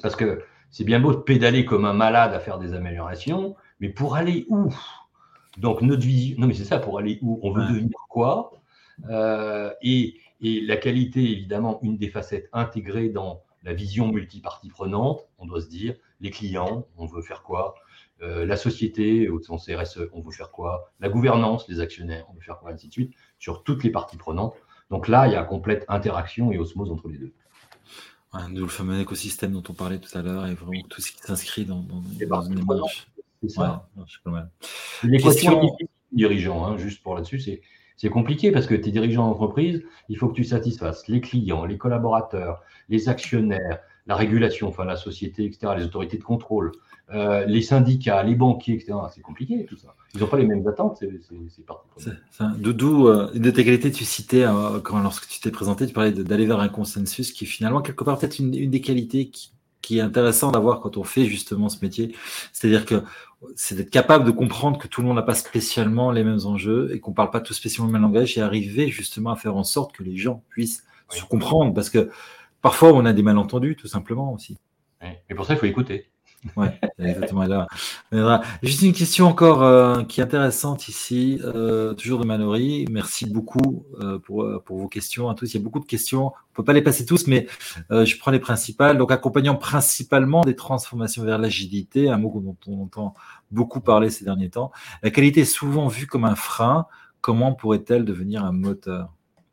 Parce que c'est bien beau de pédaler comme un malade à faire des améliorations, mais pour aller où? Donc notre vision, non mais c'est ça, pour aller où On veut devenir quoi. Euh, et, la qualité, évidemment, une des facettes intégrées dans la vision multipartie prenante, on doit se dire, les clients, on veut faire quoi. Euh, La société, au sens CRSE, on veut faire quoi. La gouvernance, les actionnaires, on veut faire quoi Ainsi de suite, sur toutes les parties prenantes. Donc là, il y a complète interaction et osmose entre les deux. D'où le fameux écosystème dont on parlait tout à l'heure et vraiment tout ce qui s'inscrit dans, dans, dans une démarche. C'est ça. L'équation des dirigeants, hein, juste pour là-dessus, c'est, c'est compliqué parce que tes dirigeants d'entreprise, il faut que tu satisfasses les clients, les collaborateurs, les actionnaires, la régulation, enfin la société, etc., les autorités de contrôle, euh, les syndicats, les banquiers, etc. C'est compliqué tout ça. Ils n'ont pas les mêmes attentes, c'est parti. Doudou, euh, de tes qualités, tu citais, euh, quand, lorsque tu t'es présenté, tu parlais d'aller vers un consensus qui est finalement quelque part peut-être une, des qualités qui, qui est intéressant d'avoir quand on fait justement ce métier. C'est-à-dire que c'est d'être capable de comprendre que tout le monde n'a pas spécialement les mêmes enjeux et qu'on ne parle pas tout spécialement le même langage et arriver justement à faire en sorte que les gens puissent se comprendre parce que parfois on a des malentendus tout simplement aussi. Et pour ça, il faut écouter. Oui, exactement. Là, Juste une question encore euh, qui est intéressante ici, euh, toujours de Mallory. Merci beaucoup euh, pour, pour, vos questions à tous. Il y a beaucoup de questions. On ne peut pas les passer tous, mais je prends les principales. Donc, accompagnant principalement des transformations vers l'agilité, un mot dont on entend beaucoup parler ces derniers temps. La qualité est souvent vue comme un frein. Comment pourrait-elle devenir un moteur?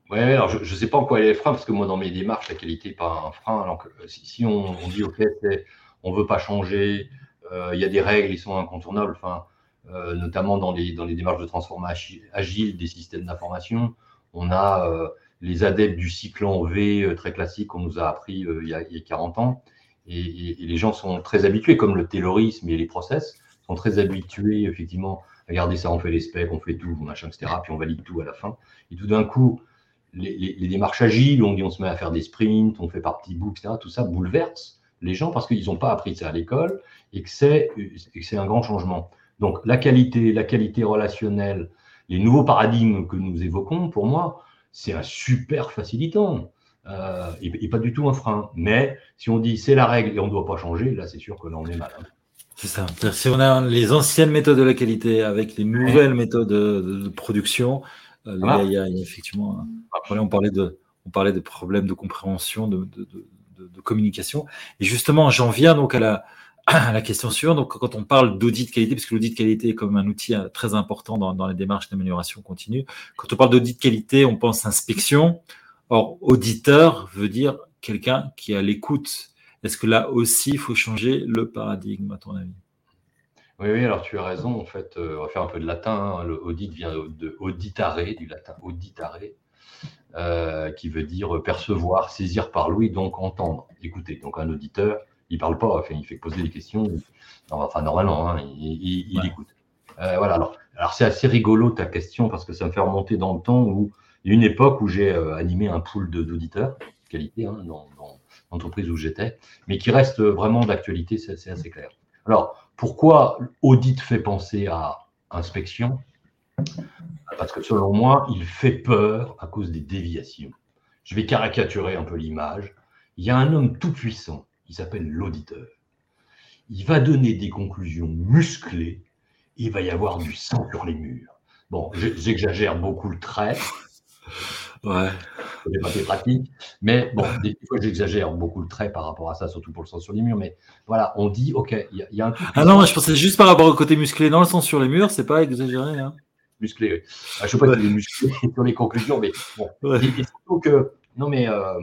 Oui, alors je ne sais pas en quoi elle est frein, parce que moi, dans mes démarches, la qualité n'est pas un frein. Alors que, si, on, on, dit, OK, c'est on veut pas changer, euh, il y a des règles, ils sont incontournables, enfin, euh, notamment dans les, dans les démarches de transformation agile des systèmes d'information. On a euh, les adeptes du cycle en V très classique qu'on nous a appris il y, a, 40 ans. Et, les gens sont très habitués, comme le taylorisme et les process, sont très habitués, effectivement, à garder ça, on fait les specs, on fait tout, machin, etc., puis on valide tout à la fin. Et tout d'un coup, les, les, démarches agiles, on dit on se met à faire des sprints, on fait par petits bouts, etc., tout ça bouleverse les gens parce qu'ils n'ont pas appris ça à l'école et que c'est un grand changement. Donc la qualité, la qualité relationnelle, les nouveaux paradigmes que nous évoquons, pour moi, c'est un super facilitant euh, et, pas du tout un frein. Mais si on dit c'est la règle et on ne doit pas changer, là c'est sûr que là on est mal. Hein. C'est ça. Si on a les anciennes méthodes de la qualité avec les nouvelles méthodes de, production, euh, là, il, y a, effectivement, on parlait de, on parlait de problèmes de compréhension, de, de, communication. Et justement, j'en viens donc à la, question suivante. Donc, quand on parle d'audit qualité, parce que l'audit qualité est comme un outil euh, très important dans, les démarches d'amélioration continue, quand on parle d'audit qualité, on pense inspection. Or, auditeur veut dire quelqu'un qui est à l'écoute. Est-ce que là aussi, il faut changer le paradigme, à ton avis? Oui, oui, alors tu as raison. En fait, euh, on va faire un peu de latin. Hein. Le audit vient de auditare, du latin auditare, euh, qui veut dire percevoir, saisir par l'ouïe, donc entendre, écouter. Donc un auditeur, il parle pas, enfin, il fait poser des questions, enfin normalement, hein, il, écoute. Euh, voilà, alors, alors c'est assez rigolo ta question parce que ça me fait remonter dans le temps où il y a une époque où j'ai euh, animé un pool d'auditeurs, qualité, hein, dans, l'entreprise où j'étais, mais qui reste vraiment d'actualité, c'est assez clair. Alors, pourquoi audit fait penser à inspection? Parce que selon moi, il fait peur à cause des déviations. Je vais caricaturer un peu l'image. Il y a un homme tout puissant, qui s'appelle l'auditeur. Il va donner des conclusions musclées, il va y avoir du sang sur les murs. Bon, j'exagère beaucoup le trait. Ouais. n'est pas pratique. Mais bon, des fois, j'exagère beaucoup le trait par rapport à ça, surtout pour le sang sur les murs. Mais voilà, on dit, OK, il y, a un Ah non, je pensais juste par rapport au côté musclé. Dans le sang sur les murs, c'est pas exagéré. Hein musclé. Je ne sais pas si est musclé sur les conclusions, mais bon. surtout que, non, mais euh,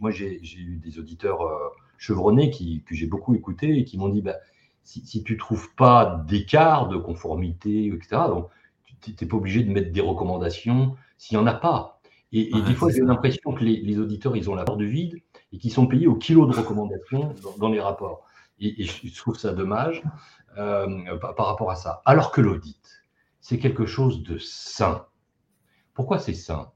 moi, j'ai eu des auditeurs euh, chevronnés qui, que j'ai beaucoup écoutés et qui m'ont dit bah, si, si, tu ne trouves pas d'écart de conformité, etc., donc tu n'es pas obligé de mettre des recommandations s'il n'y en a pas. Et, des fois, j'ai l'impression que les, auditeurs, ils ont la peur du vide et qu'ils sont payés au kilo de recommandations dans, les rapports. Et, je trouve ça dommage euh, par rapport à ça. Alors que l'audit, c'est quelque chose de sain. Pourquoi c'est sain?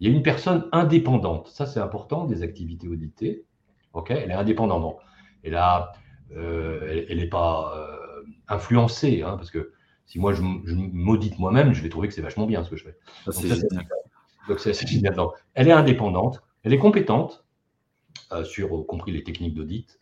Il y a une personne indépendante, ça c'est important des activités auditées. Ok, elle est indépendante. Euh, elle n'est pas euh, influencée, hein, parce que si moi je, m'audite moi-même, je vais trouver que c'est vachement bien ce que je fais. Donc, c'est elle est indépendante, elle est compétente euh, sur, compris les techniques d'audit.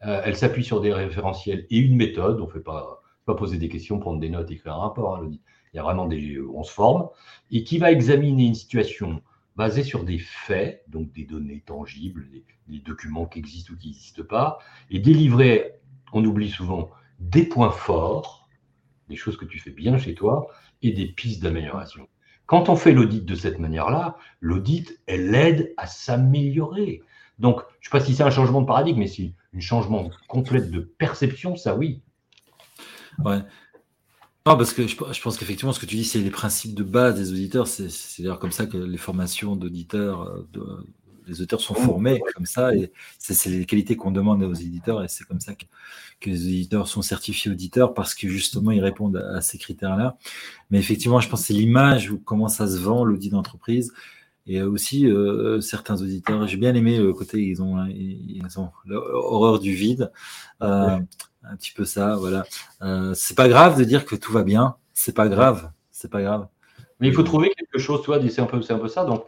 elle s'appuie sur des référentiels et une méthode. On ne fait pas, pas poser des questions, prendre des notes, écrire un rapport. Hein, l'audit il y a vraiment des, on se forme, et qui va examiner une situation basée sur des faits, donc des données tangibles, des, documents qui existent ou qui n'existent pas, et délivrer, on oublie souvent, des points forts, des choses que tu fais bien chez toi, et des pistes d'amélioration. Quand on fait l'audit de cette manière-là, l'audit, elle aide à s'améliorer. Donc, je ne sais pas si c'est un changement de paradigme, mais si un changement complet de perception, ça oui. Ouais. Non, parce que je, pense qu'effectivement, ce que tu dis, c'est les principes de base des auditeurs. C'est d'ailleurs comme ça que les formations d'auditeurs, les auteurs sont formés comme ça, et c'est les qualités qu'on demande aux éditeurs, et c'est comme ça que, les éditeurs sont certifiés auditeurs, parce que justement, ils répondent à, ces critères-là. Mais effectivement, je pense que c'est l'image, comment ça se vend, l'audit d'entreprise, et aussi euh, certains auditeurs. J'ai bien aimé le côté, ils ont, ils ont l'horreur du vide, euh, un petit peu ça, voilà. Euh, c'est pas grave de dire que tout va bien, c'est pas grave, c'est pas grave. Mais il faut trouver quelque chose, tu vois, c'est un peu, c'est un peu ça. Donc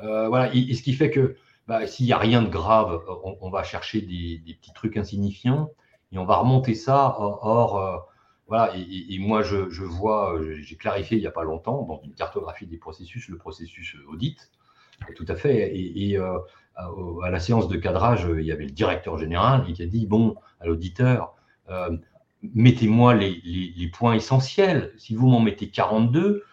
voilà, et, ce qui fait que bah, s'il n'y a rien de grave, on, va chercher des, petits trucs insignifiants et on va remonter ça. Or, voilà, et, moi je, je vois, j'ai clarifié il n'y a pas longtemps dans une cartographie des processus, le processus audit. Tout à fait. Et, euh, à, la séance de cadrage, il y avait le directeur général qui a dit bon, à l'auditeur, euh, mettez-moi les, points essentiels. Si vous m'en mettez 42,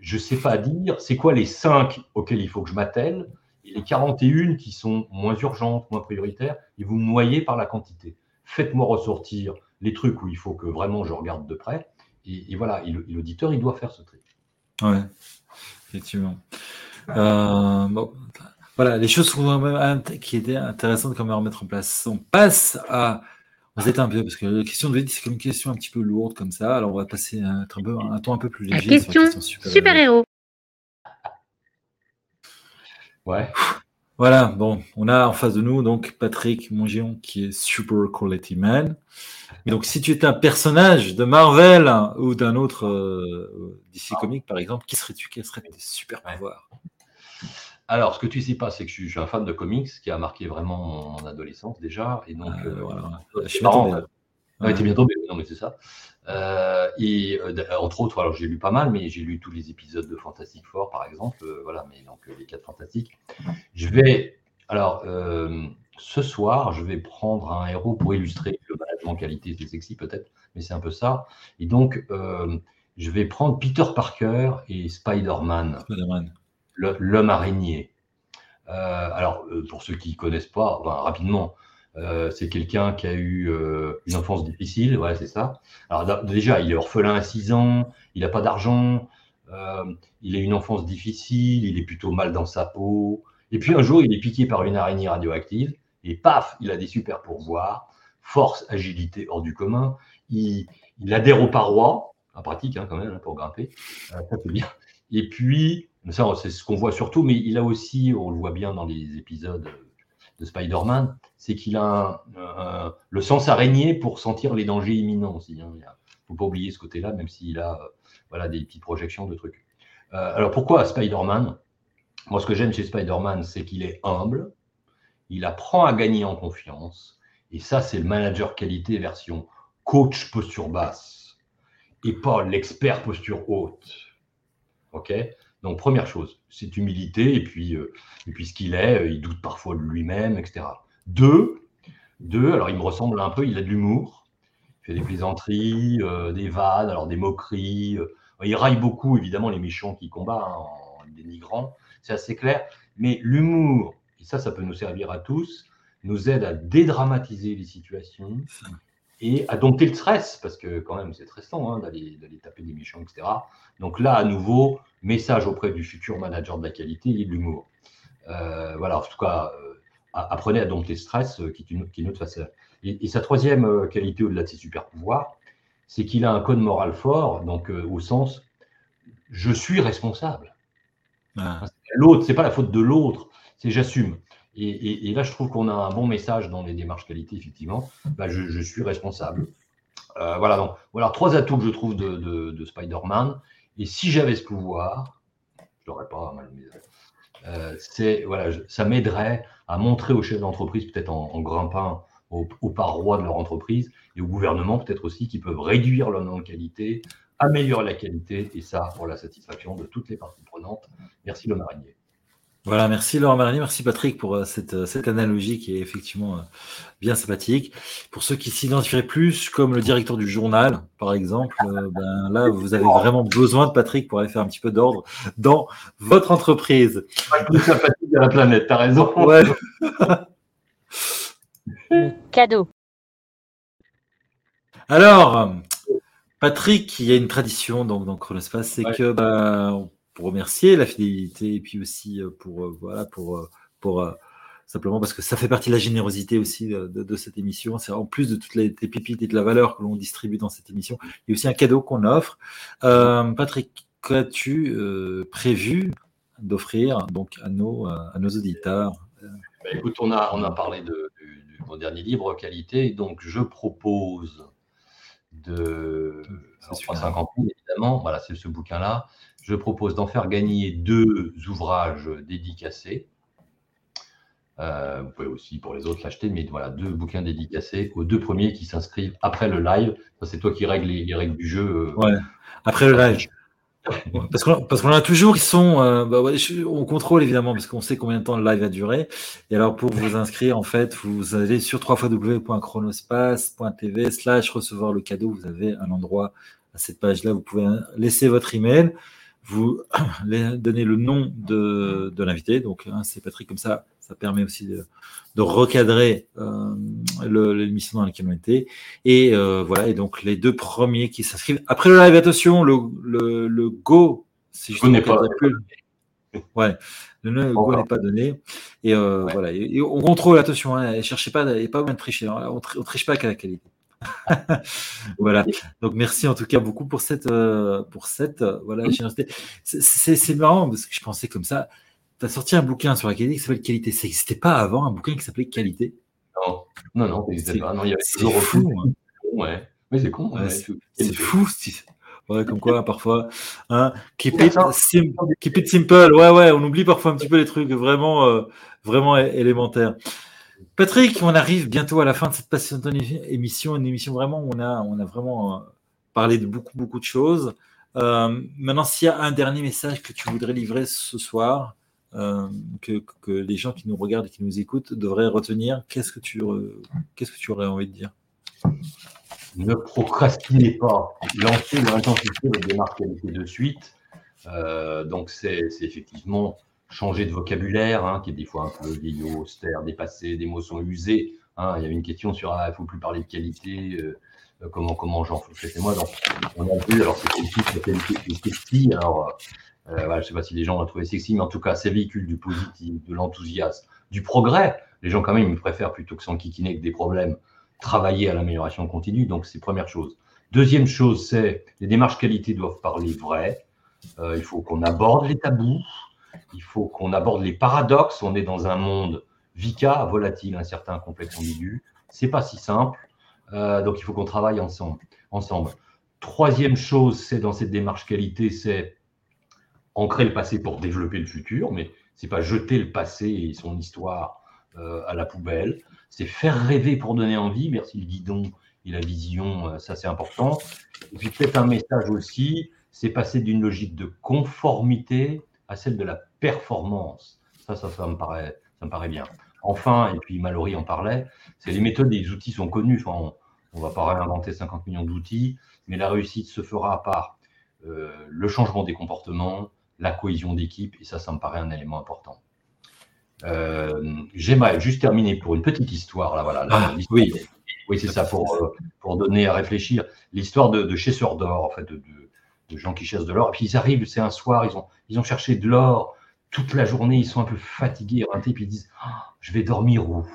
je ne sais pas dire c'est quoi les 5 auxquels il faut que je m'attelle et les 41 qui sont moins urgentes, moins prioritaires, et vous me noyez par la quantité. Faites-moi ressortir les trucs où il faut que vraiment je regarde de près. Et, voilà, l'auditeur, il doit faire ce tri. Ouais, effectivement. Euh, voilà, les choses qui étaient intéressantes quand même à remettre en place. On passe à. On êtes un peu, parce que la question de c'est comme une question un petit peu lourde comme ça. Alors on va passer à un, peu, un ton un peu plus léger. La question, super-héros. ouais. Voilà, bon, on a en face de nous donc Patrick Mongion qui est Super Quality Man. donc si tu étais un personnage de Marvel ou d'un autre euh, DC Comics par exemple, qui serais-tu? Quels seraient tes super pouvoirs? Alors, ce que tu sais pas, c'est que je suis, un fan de comics qui a marqué vraiment mon adolescence déjà. Et donc, ah, euh, voilà. je suis marrant. Ouais, t'es bien tombé, non mais c'est ça. Euh, et euh, entre autres, alors j'ai lu pas mal, mais j'ai lu tous les épisodes de Fantastic Four, par exemple. voilà, mais donc les quatre fantastiques. Je vais, alors, ce soir, je vais prendre un héros pour illustrer le management qualité, c'est sexy peut-être, mais c'est un peu ça. Et donc, je vais prendre Peter Parker et Spider-Man. Spider-Man l'homme araignée. Euh, alors, euh, pour ceux qui ne connaissent pas, rapidement, euh, c'est quelqu'un qui a eu une enfance difficile, ouais, c'est ça. Alors déjà, il est orphelin à 6 ans, il n'a pas d'argent, il a une enfance difficile, il est plutôt mal dans sa peau. Et puis un jour, il est piqué par une araignée radioactive, et paf, il a des super pourvoirs, force, agilité hors du commun. Il, adhère aux parois, pratique hein, quand même, hein, pour grimper, ça c'est bien. Et puis, ça, c'est ce qu'on voit surtout, mais il a aussi, on le voit bien dans les épisodes de Spider-Man, c'est qu'il a le sens araignée pour sentir les dangers imminents aussi. Hein. Il ne faut pas oublier ce côté-là, même s'il a voilà, des petites projections de trucs. Euh, alors pourquoi Spider-Man? Moi, ce que j'aime chez Spider-Man, c'est qu'il est humble, il apprend à gagner en confiance, et ça, c'est le manager qualité version coach posture basse, et pas l'expert posture haute. OK? Donc, première chose, c'est humilité, et puis, euh, et puis ce qu'il est, euh, il doute parfois de lui-même, etc. Deux, deux, alors il me ressemble un peu, il a de l'humour, il fait des plaisanteries, euh, des vannes, alors des moqueries. il raille beaucoup, évidemment, les méchants qui combattent hein, en dénigrant, c'est assez clair. Mais l'humour, et ça, ça peut nous servir à tous, nous aide à dédramatiser les situations et à dompter le stress, parce que quand même, c'est stressant hein, d'aller taper des méchants, etc. Donc là, à nouveau, message auprès du futur manager de la qualité et de l'humour. Euh, voilà, en tout cas, euh, apprenez à dompter le stress, euh, qui est une, qui est autre facette. Et, sa troisième qualité au-delà de ses super pouvoirs, c'est qu'il a un code moral fort, donc au sens je suis responsable. Ah. L'autre, c'est pas la faute de l'autre, c'est j'assume. Et, là, je trouve qu'on a un bon message dans les démarches qualité, effectivement. Bah, je, suis responsable. voilà, donc voilà trois atouts que je trouve de, de Spider-Man. Et si j'avais ce pouvoir, je l'aurais pas mal euh, c'est voilà, ça m'aiderait à montrer aux chefs d'entreprise, peut-être en, grimpant aux, parois de leur entreprise, et au gouvernement peut-être aussi, qu'ils peuvent réduire leur nom de qualité, améliorer la qualité, et ça pour la satisfaction de toutes les parties prenantes. Merci le marinier. Voilà, merci Laurent Marani, merci Patrick pour euh, cette, euh, cette, analogie qui est effectivement euh, bien sympathique. Pour ceux qui s'identifieraient plus comme le directeur du journal, par exemple, ben là, vous avez vraiment besoin de Patrick pour aller faire un petit peu d'ordre dans votre entreprise. Plus sympathique à la planète, t'as raison. Cadeau. Alors, Patrick, il y a une tradition donc, dans Chronospace, c'est que bah, pour remercier la fidélité et puis aussi euh, pour euh, voilà pour euh, pour simplement parce que ça fait partie de la générosité aussi de, cette émission. C'est en plus de toutes les, pépites et de la valeur que l'on distribue dans cette émission, il y a aussi un cadeau qu'on offre. Euh, Patrick, qu'as-tu euh, prévu d'offrir donc à nos, à nos auditeurs? Bah, Écoute, on a, on a parlé de, mon dernier livre, Qualité, donc je propose de 350 000, évidemment, voilà, c'est ce bouquin-là. Je propose d'en faire gagner deux ouvrages dédicacés. Euh, vous pouvez aussi pour les autres l'acheter, mais voilà, deux bouquins dédicacés aux deux premiers qui s'inscrivent après le live. C'est toi qui règles les, règles du jeu. Euh, ouais, après le live. Parce qu'on a toujours qui sont, euh, bah on contrôle évidemment parce qu'on sait combien de temps le live va durer. Et alors pour vous inscrire, en fait, vous allez sur www.chronospace.tv slash recevoir le cadeau. Vous avez un endroit à cette page-là. Vous pouvez laisser votre email, vous donner le nom de, de l'invité. Donc hein, c'est Patrick comme ça. Ça permet aussi de, recadrer euh, l'émission dans laquelle on était. Et euh, voilà, et donc les deux premiers qui s'inscrivent. Après le live, attention, le, le, Go, si je ne pas. Ouais, le, Go n'est pas donné. Et euh, voilà, et, on contrôle, attention, hein, cherchez pas, il n'y a pas de tricher. Hein. on, ne triche pas qu'à la qualité. voilà. Donc merci en tout cas beaucoup pour cette pour cette voilà C'est marrant parce que je pensais comme ça tu as sorti un bouquin sur la qualité qui s'appelle Qualité. Ça n'existait pas avant, un bouquin qui s'appait Qualité Non, non, non, ça n'existait pas. c'est fou. Hein. Ouais. Mais c'est con. c'est fou. Ouais, comme quoi, parfois. Hein, keep, it keep, it simple. Ouais, ouais, on oublie parfois un petit peu les trucs vraiment, euh, vraiment élémentaires. Patrick, on arrive bientôt à la fin de cette passionnante émission, une émission vraiment où on a, vraiment euh, parlé de beaucoup, beaucoup de choses. Euh, maintenant, s'il y a un dernier message que tu voudrais livrer ce soir, euh, que, les gens qui nous regardent et qui nous écoutent devraient retenir Qu'est-ce que tu, que tu aurais envie de dire? Ne procrastinez pas. Lancez l'intensité démarche qualité de suite. Donc, c'est, effectivement changer de vocabulaire, hein, qui est des fois un peu vieillot, austère, dépassé, des mots sont usés. Hein. Il y avait une question sur ah, il ne faut plus parler de qualité. Euh, comment comment j'en fais moi donc on a vu alors c'est la qualité c'est alors euh, je ne sais pas si les gens vont trouver sexy, mais en tout cas, ça véhicule du positif, de l'enthousiasme, du progrès. Les gens, quand même, ils préfèrent plutôt que s'enquiquiner avec des problèmes, travailler à l'amélioration continue. Donc, c'est première chose. Deuxième chose, c'est les démarches qualité doivent parler vrai. Euh, il faut qu'on aborde les tabous. Il faut qu'on aborde les paradoxes. On est dans un monde VICA, volatile, incertain, complexe, ambigu. C'est pas si simple. Euh, donc, il faut qu'on travaille ensemble. ensemble. Troisième chose, c'est dans cette démarche qualité, c'est ancrer le passé pour développer le futur, mais c'est pas jeter le passé et son histoire euh, à la poubelle. C'est faire rêver pour donner envie. Merci le guidon et la vision, euh, ça c'est important. Et puis peut-être un message aussi, c'est passer d'une logique de conformité à celle de la performance. Ça, ça, ça me paraît, ça me paraît bien. Enfin, et puis Mallory en parlait, c'est les méthodes et les outils sont connus. Enfin, on ne va pas réinventer 50 millions d'outils, mais la réussite se fera par euh, le changement des comportements, la cohésion d'équipe, et ça, ça me paraît un élément important. Euh, J'aimerais juste terminer pour une petite histoire. Là, voilà, ah, oui, oui c'est ça, pour, euh, pour donner à réfléchir. L'histoire de, de chasseurs d'or, en fait, de, de, gens qui chassent de l'or. Et puis ils arrivent, c'est un soir, ils ont, ils ont cherché de l'or toute la journée, ils sont un peu fatigués, et puis ils disent ah, Je vais dormir où?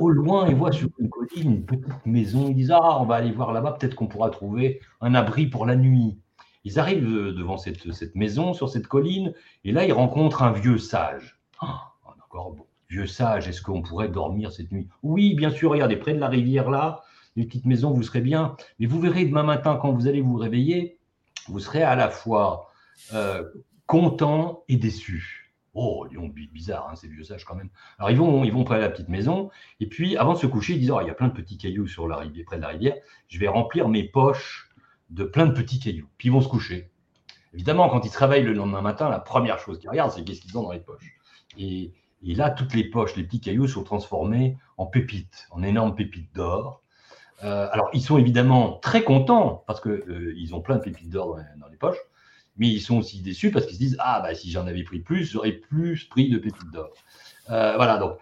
Au loin, ils voient sur une colline une petite maison. Ils disent Ah, on va aller voir là-bas, peut-être qu'on pourra trouver un abri pour la nuit. Ils arrivent euh, devant cette, maison, sur cette colline, et là, ils rencontrent un vieux sage. Ah, d'accord. Vieux sage, est-ce qu'on pourrait dormir cette nuit? Oui, bien sûr, regardez, près de la rivière là, une petite maison, vous serez bien. Mais vous verrez demain matin, quand vous allez vous réveiller, vous serez à la fois euh, content et déçu. Oh, bizarre, hein, ces vieux sages quand même. Alors ils vont, ils vont près de la petite maison, et puis avant de se coucher, ils disent, oh, il y a plein de petits cailloux sur la rivière, près de la rivière, je vais remplir mes poches de plein de petits cailloux. Puis ils vont se coucher. Évidemment, quand ils se réveillent le lendemain matin, la première chose qu'ils regardent, c'est qu'est-ce qu'ils ont dans les poches. Et, là, toutes les poches, les petits cailloux sont transformés en pépites, en énormes pépites d'or. Euh, alors, ils sont évidemment très contents parce qu'ils euh, ont plein de pépites d'or dans, les poches, mais ils sont aussi déçus parce qu'ils se disent Ah, bah, si j'en avais pris plus, j'aurais plus pris de pépites d'or. Euh, voilà, donc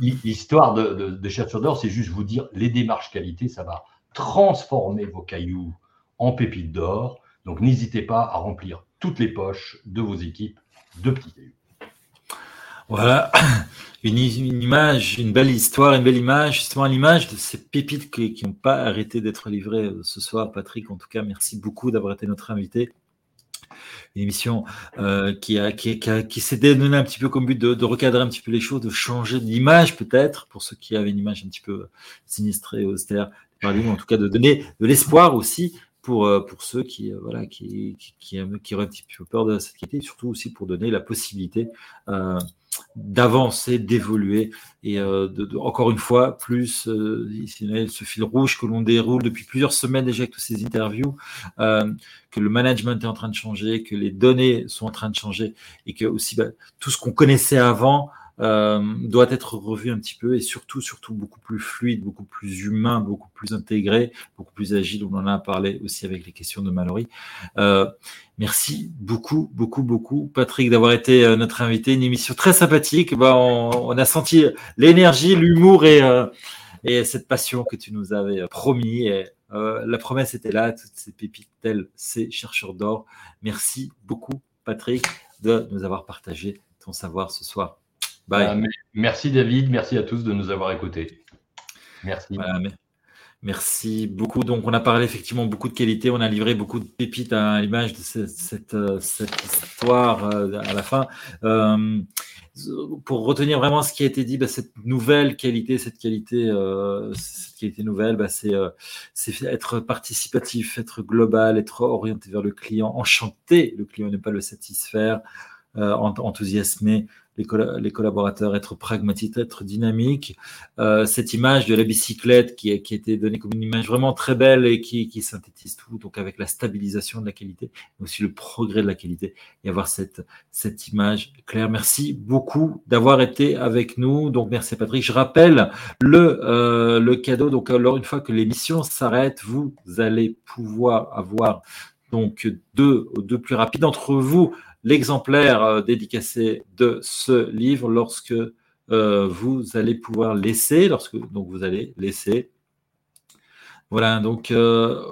l'histoire de, de, de d'or, c'est juste vous dire les démarches qualité, ça va transformer vos cailloux en pépites d'or. Donc n'hésitez pas à remplir toutes les poches de vos équipes de petits cailloux. Voilà, une, image, une belle histoire, une belle image, justement l'image de ces pépites qui n'ont pas arrêté d'être livrées euh, ce soir. Patrick, en tout cas, merci beaucoup d'avoir été notre invité. Une émission euh, qui, a, qui, qui, s'est donné un petit peu comme but de, recadrer un petit peu les choses, de changer d'image peut-être, pour ceux qui avaient une image un petit peu sinistrée, austère, en tout cas de donner de l'espoir aussi pour, euh, pour ceux qui, euh, voilà, qui, qui, qui, qui, auraient un petit peu peur de cette qualité, surtout aussi pour donner la possibilité euh, d'avancer, d'évoluer, et euh, encore une fois, plus euh, ce fil rouge que l'on déroule depuis plusieurs semaines déjà avec toutes ces interviews, euh, que le management est en train de changer, que les données sont en train de changer, et que aussi bah, tout ce qu'on connaissait avant, doit être revu un petit peu et surtout, surtout beaucoup plus fluide, beaucoup plus humain, beaucoup plus intégré, beaucoup plus agile. On en a parlé aussi avec les questions de Mallory. Euh, merci beaucoup, beaucoup, beaucoup, Patrick, d'avoir été euh, notre invité. Une émission très sympathique. Bah, on, a senti l'énergie, l'humour et, euh, et cette passion que tu nous avais promis. Et, euh, la promesse était là, toutes ces pépites telles ces chercheurs d'or. Merci beaucoup, Patrick, de nous avoir partagé ton savoir ce soir. Euh, merci David, merci à tous de nous avoir écoutés. Merci. merci beaucoup. Donc, on a parlé effectivement beaucoup de qualité, on a livré beaucoup de pépites à l'image de cette, euh, histoire euh, à la fin. pour retenir vraiment ce qui a été dit, bah, cette nouvelle qualité, cette qualité, cette qualité nouvelle, bah, c'est être participatif, être global, être orienté vers le client, enchanter le client, ne pas le satisfaire, enthousiasmer les, collaborateurs, être pragmatiques, être dynamiques. Euh, cette image de la bicyclette qui qui été donnée comme une image vraiment très belle et qui, qui, synthétise tout, donc avec la stabilisation de la qualité, mais aussi le progrès de la qualité, et avoir cette, cette image claire. Merci beaucoup d'avoir été avec nous. Donc merci Patrick. Je rappelle le, euh, le cadeau. Donc alors une fois que l'émission s'arrête, vous allez pouvoir avoir donc deux, deux plus rapides d'entre vous l'exemplaire euh, dédicacé de ce livre lorsque euh, vous allez pouvoir laisser, lorsque donc vous allez laisser. Voilà, donc euh,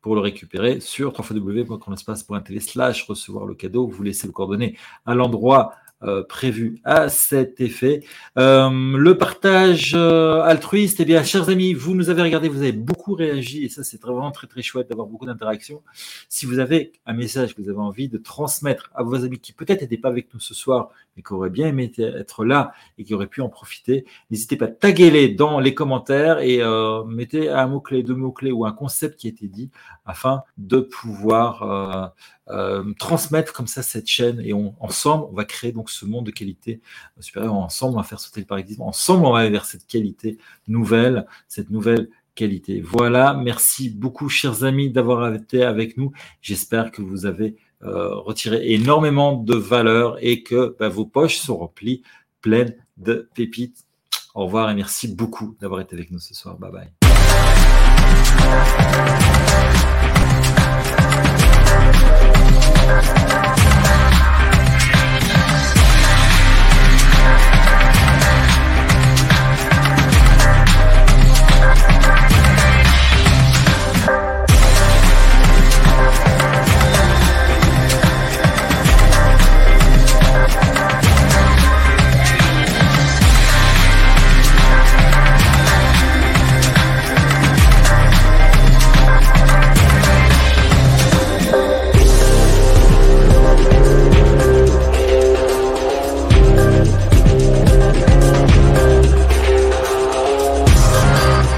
pour le récupérer sur www.espace.tv slash recevoir le cadeau, vous laissez le coordonnées à l'endroit euh, prévu à cet effet. Euh, le partage euh, altruiste, eh bien, chers amis, vous nous avez regardé, vous avez beaucoup réagi, et ça, c'est vraiment très, très chouette d'avoir beaucoup d'interactions. Si vous avez un message que vous avez envie de transmettre à vos amis qui peut-être n'étaient pas avec nous ce soir, mais qui auraient bien aimé être là et qui auraient pu en profiter, n'hésitez pas, taguez-les dans les commentaires et mettez un mot-clé, deux mots-clés ou un concept qui a été dit afin de pouvoir euh, transmettre comme ça cette chaîne et ensemble, on va créer donc ce monde de qualité supérieure. Ensemble, on va faire sauter le paradigme. Ensemble, on va aller vers cette qualité nouvelle, cette nouvelle qualité. Voilà, merci beaucoup, chers amis, d'avoir été avec nous. J'espère que vous avez euh, retirer énormément de valeur et que bah, vos poches sont remplies pleines de pépites. Au revoir et merci beaucoup d'avoir été avec nous ce soir. Bye bye.